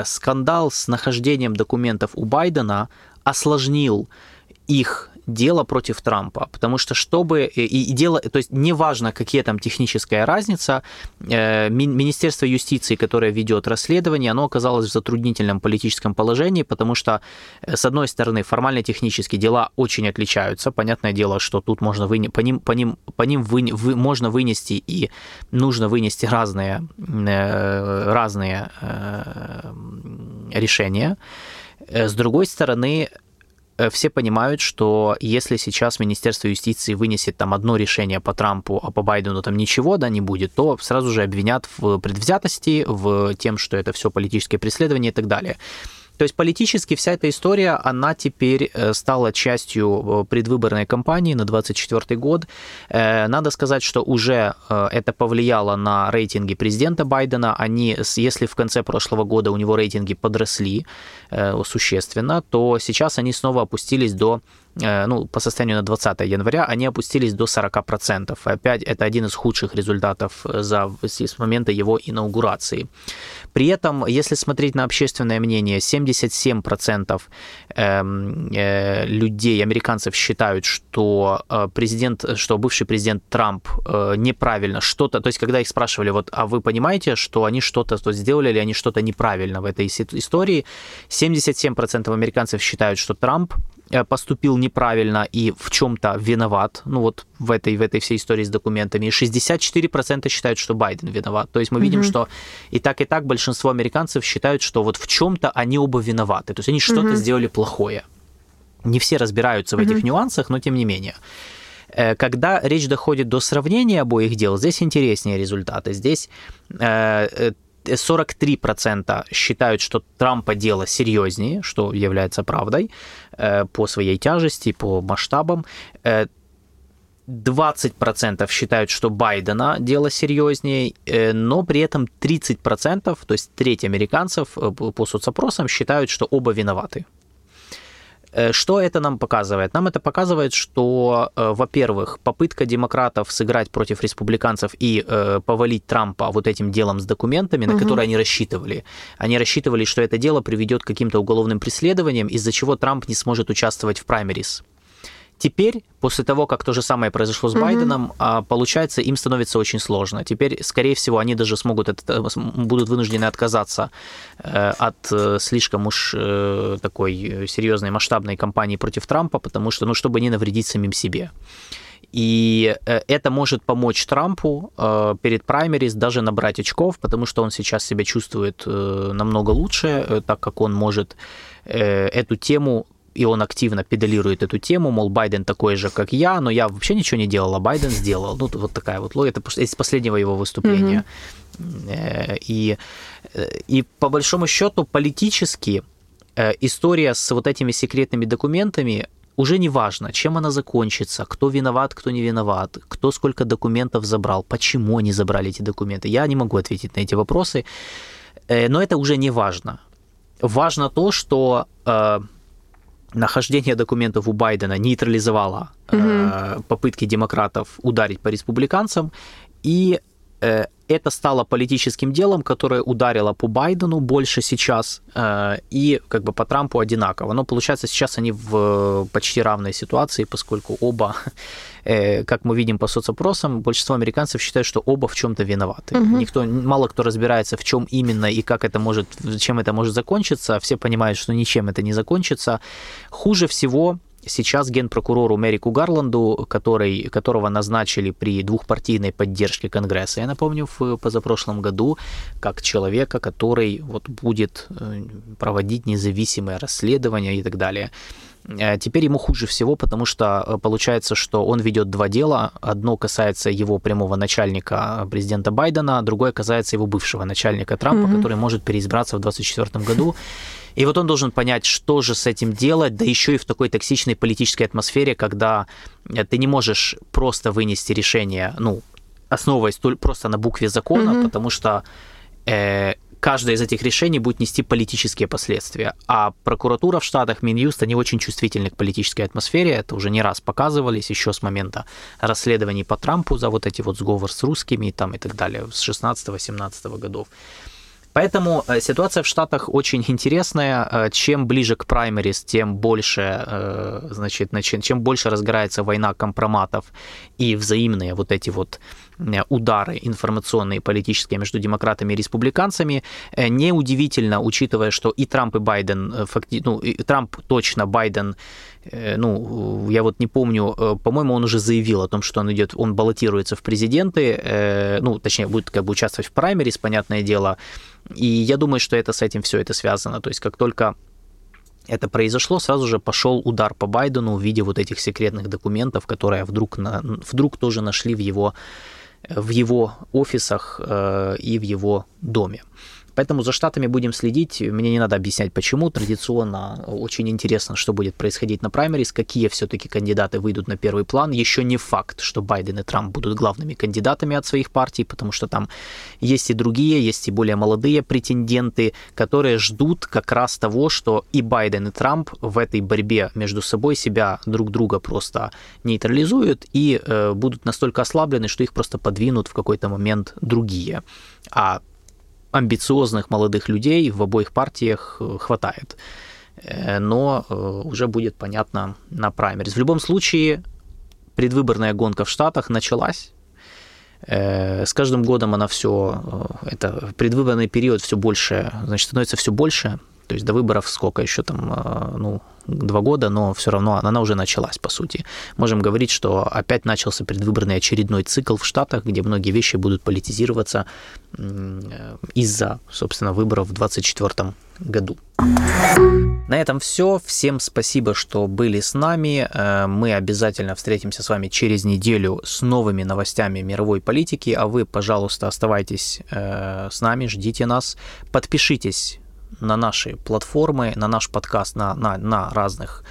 скандал с нахождением документов у Байдена осложнил их дело против Трампа, потому что чтобы и, и дело, то есть неважно, какие там техническая разница, э, Министерство юстиции, которое ведет расследование, оно оказалось в затруднительном политическом положении, потому что э, с одной стороны формально-технически дела очень отличаются, понятное дело, что тут можно выне, по ним по ним по ним вы, вы, можно вынести и нужно вынести разные э, разные э, решения. Э, с другой стороны, Э, все понимают, что если сейчас Министерство юстиции вынесет там одно решение по Трампу, а по Байдену там ничего, да, не будет, то сразу же обвинят в предвзятости, в тем, что это все политическое преследование и так далее. То есть политически вся эта история, она теперь э, стала частью э, предвыборной кампании на 2024 год. Э, надо сказать, что уже это повлияло на рейтинги президента Байдена. Они, если в конце прошлого года у него рейтинги подросли существенно, то сейчас они снова опустились до ну, по состоянию на 20 января, они опустились до 40%. Опять это один из худших результатов э, за, с момента его инаугурации. При этом, если смотреть на общественное мнение, 77% эм, э, людей, американцев считают, что президент, что бывший президент Трамп неправильно что-то, то есть когда их спрашивали, вот, а вы понимаете, что они что-то то сделали или они что-то неправильно в этой истории, 77% американцев считают, что Трамп поступил неправильно и в чем-то виноват, ну вот в этой, в этой всей истории с документами, и 64% считают, что Байден виноват. То есть мы видим, mm-hmm. что и так, и так большинство американцев считают, что вот в чем-то они оба виноваты, то есть они mm-hmm. что-то сделали плохое. Не все разбираются в mm-hmm. этих нюансах, но тем не менее. Э, когда речь доходит до сравнения обоих дел, здесь интереснее результаты. Здесь э, э, 43% считают, что Трампа дело серьезнее, что является правдой э, по своей тяжести, по масштабам. 20% э, считают, что Байдена дело серьезнее, э, но при этом 30%, то есть треть американцев по соцопросам считают, что оба виноваты. Э, что это нам показывает? Нам это показывает, что, э, во-первых, попытка демократов сыграть против республиканцев и э, повалить Трампа вот этим делом с документами, на угу. которые они рассчитывали. Они рассчитывали, что это дело приведет к каким-то уголовным преследованиям, из-за чего Трамп не сможет участвовать в праймерис. Теперь, после того, как то же самое произошло с mm-hmm. Байденом, а, получается, им становится очень сложно. Теперь, скорее всего, они даже смогут, это, будут вынуждены отказаться э, от э, слишком уж э, такой серьезной масштабной кампании против Трампа, потому что, ну, чтобы не навредить самим себе. И это может помочь Трампу перед праймерис даже набрать очков, потому что он сейчас себя чувствует намного лучше, так как он может эту тему и он активно педалирует эту тему, мол, Байден такой же, как я, но я вообще ничего не делал, а Байден сделал. Ну, вот такая вот логика, это из последнего его выступления. Mm-hmm. И, э, и по большому счету политически э, история с вот этими секретными документами, уже не важно, чем она закончится, кто виноват, кто не виноват, кто сколько документов забрал, почему они забрали эти документы. Я не могу ответить на эти вопросы, э, но это уже не важно. Важно то, что э, нахождение документов у Байдена нейтрализовало э, попытки демократов ударить по республиканцам, и э, это стало политическим делом, которое ударило по Байдену больше сейчас э, и как бы по Трампу одинаково. Но получается сейчас они в почти равной ситуации, поскольку оба, э, как мы видим по соцопросам, большинство американцев считают, что оба в чем-то виноваты. Угу. Никто, мало кто разбирается, в чем именно и как это может, чем это может закончиться. Все понимают, что ничем это не закончится. Хуже всего Сейчас генпрокурору Мерику Гарланду, который, которого назначили при двухпартийной поддержке Конгресса, я напомню, в позапрошлом году, как человека, который вот будет э, проводить независимое расследование и так далее. Э, теперь ему хуже всего, потому что э, получается, что он ведет два дела. Одно касается его прямого начальника президента Байдена, другое касается его бывшего начальника Трампа, mm-hmm. который может переизбраться в 2024 году. И вот он должен понять, что же с этим делать, да еще и в такой токсичной политической атмосфере, когда э, ты не можешь просто вынести решение, ну, основываясь просто на букве закона, mm-hmm. потому что э, каждое из этих решений будет нести политические последствия. А прокуратура в Штатах, Минюст, они очень чувствительны к политической атмосфере. Это уже не раз показывались еще с момента расследований по Трампу за вот эти вот сговор с русскими там, и так далее с 16-17 годов. Поэтому э, ситуация в Штатах очень интересная. Э, чем ближе к праймерис, тем больше, э, значит, чем больше разгорается война компроматов и взаимные вот эти вот удары информационные политические между демократами и республиканцами. Неудивительно, учитывая, что и Трамп, и Байден, ну, и Трамп точно, Байден ну, я вот не помню, по-моему, он уже заявил о том, что он идет, он баллотируется в президенты, ну, точнее, будет как бы участвовать в праймерис, понятное дело, и я думаю, что это с этим все это связано. То есть как только это произошло, сразу же пошел удар по Байдену в виде вот этих секретных документов, которые вдруг, на, вдруг тоже нашли в его, в его офисах э, и в его доме. Поэтому за Штатами будем следить. Мне не надо объяснять, почему. Традиционно очень интересно, что будет происходить на праймерис, какие все-таки кандидаты выйдут на первый план. Еще не факт, что Байден и Трамп будут главными кандидатами от своих партий, потому что там есть и другие, есть и более молодые претенденты, которые ждут как раз того, что и Байден, и Трамп в этой борьбе между собой себя друг друга просто нейтрализуют и э, будут настолько ослаблены, что их просто подвинут в какой-то момент другие. А амбициозных молодых людей в обоих партиях э, хватает. Э, но э, уже будет понятно на праймерис. В любом случае, предвыборная гонка в Штатах началась. С каждым годом она все, это предвыборный период все больше, значит, становится все больше. То есть до выборов сколько еще там, ну, два года, но все равно она уже началась, по сути. Можем говорить, что опять начался предвыборный очередной цикл в Штатах, где многие вещи будут политизироваться из-за, собственно, выборов в 2024 году. На этом все. Всем спасибо, что были с нами. Э, мы обязательно встретимся с вами через неделю с новыми новостями мировой политики. А вы, пожалуйста, оставайтесь э, с нами, ждите нас. Подпишитесь на наши платформы, на наш подкаст на, на, на разных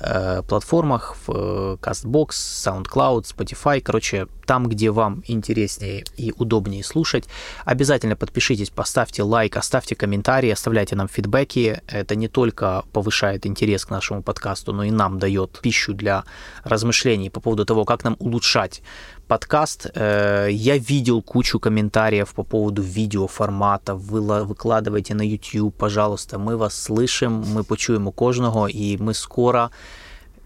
э, платформах, в э, CastBox, SoundCloud, Spotify, короче, там, где вам интереснее и удобнее слушать. Обязательно подпишитесь, поставьте лайк, оставьте комментарии, оставляйте нам фидбэки. Это не только повышает интерес к нашему подкасту, но и нам дает пищу для размышлений по поводу того, как нам улучшать подкаст. Э, я видел кучу комментариев по поводу видеоформата. Вы выкладывайте на YouTube, пожалуйста. Мы вас слышим, мы почуем у кожного, и мы скоро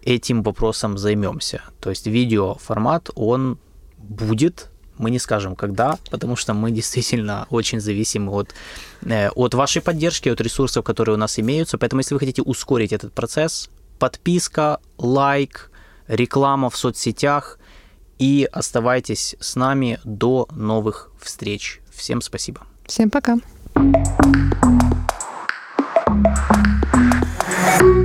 этим вопросом займемся. То есть видеоформат, он будет, мы не скажем когда, потому что мы действительно очень зависимы от, э, от вашей поддержки, от ресурсов, которые у нас имеются. Поэтому, если вы хотите ускорить этот процесс, подписка, лайк, реклама в соцсетях и оставайтесь с нами до новых встреч. Всем спасибо. Всем пока. thank you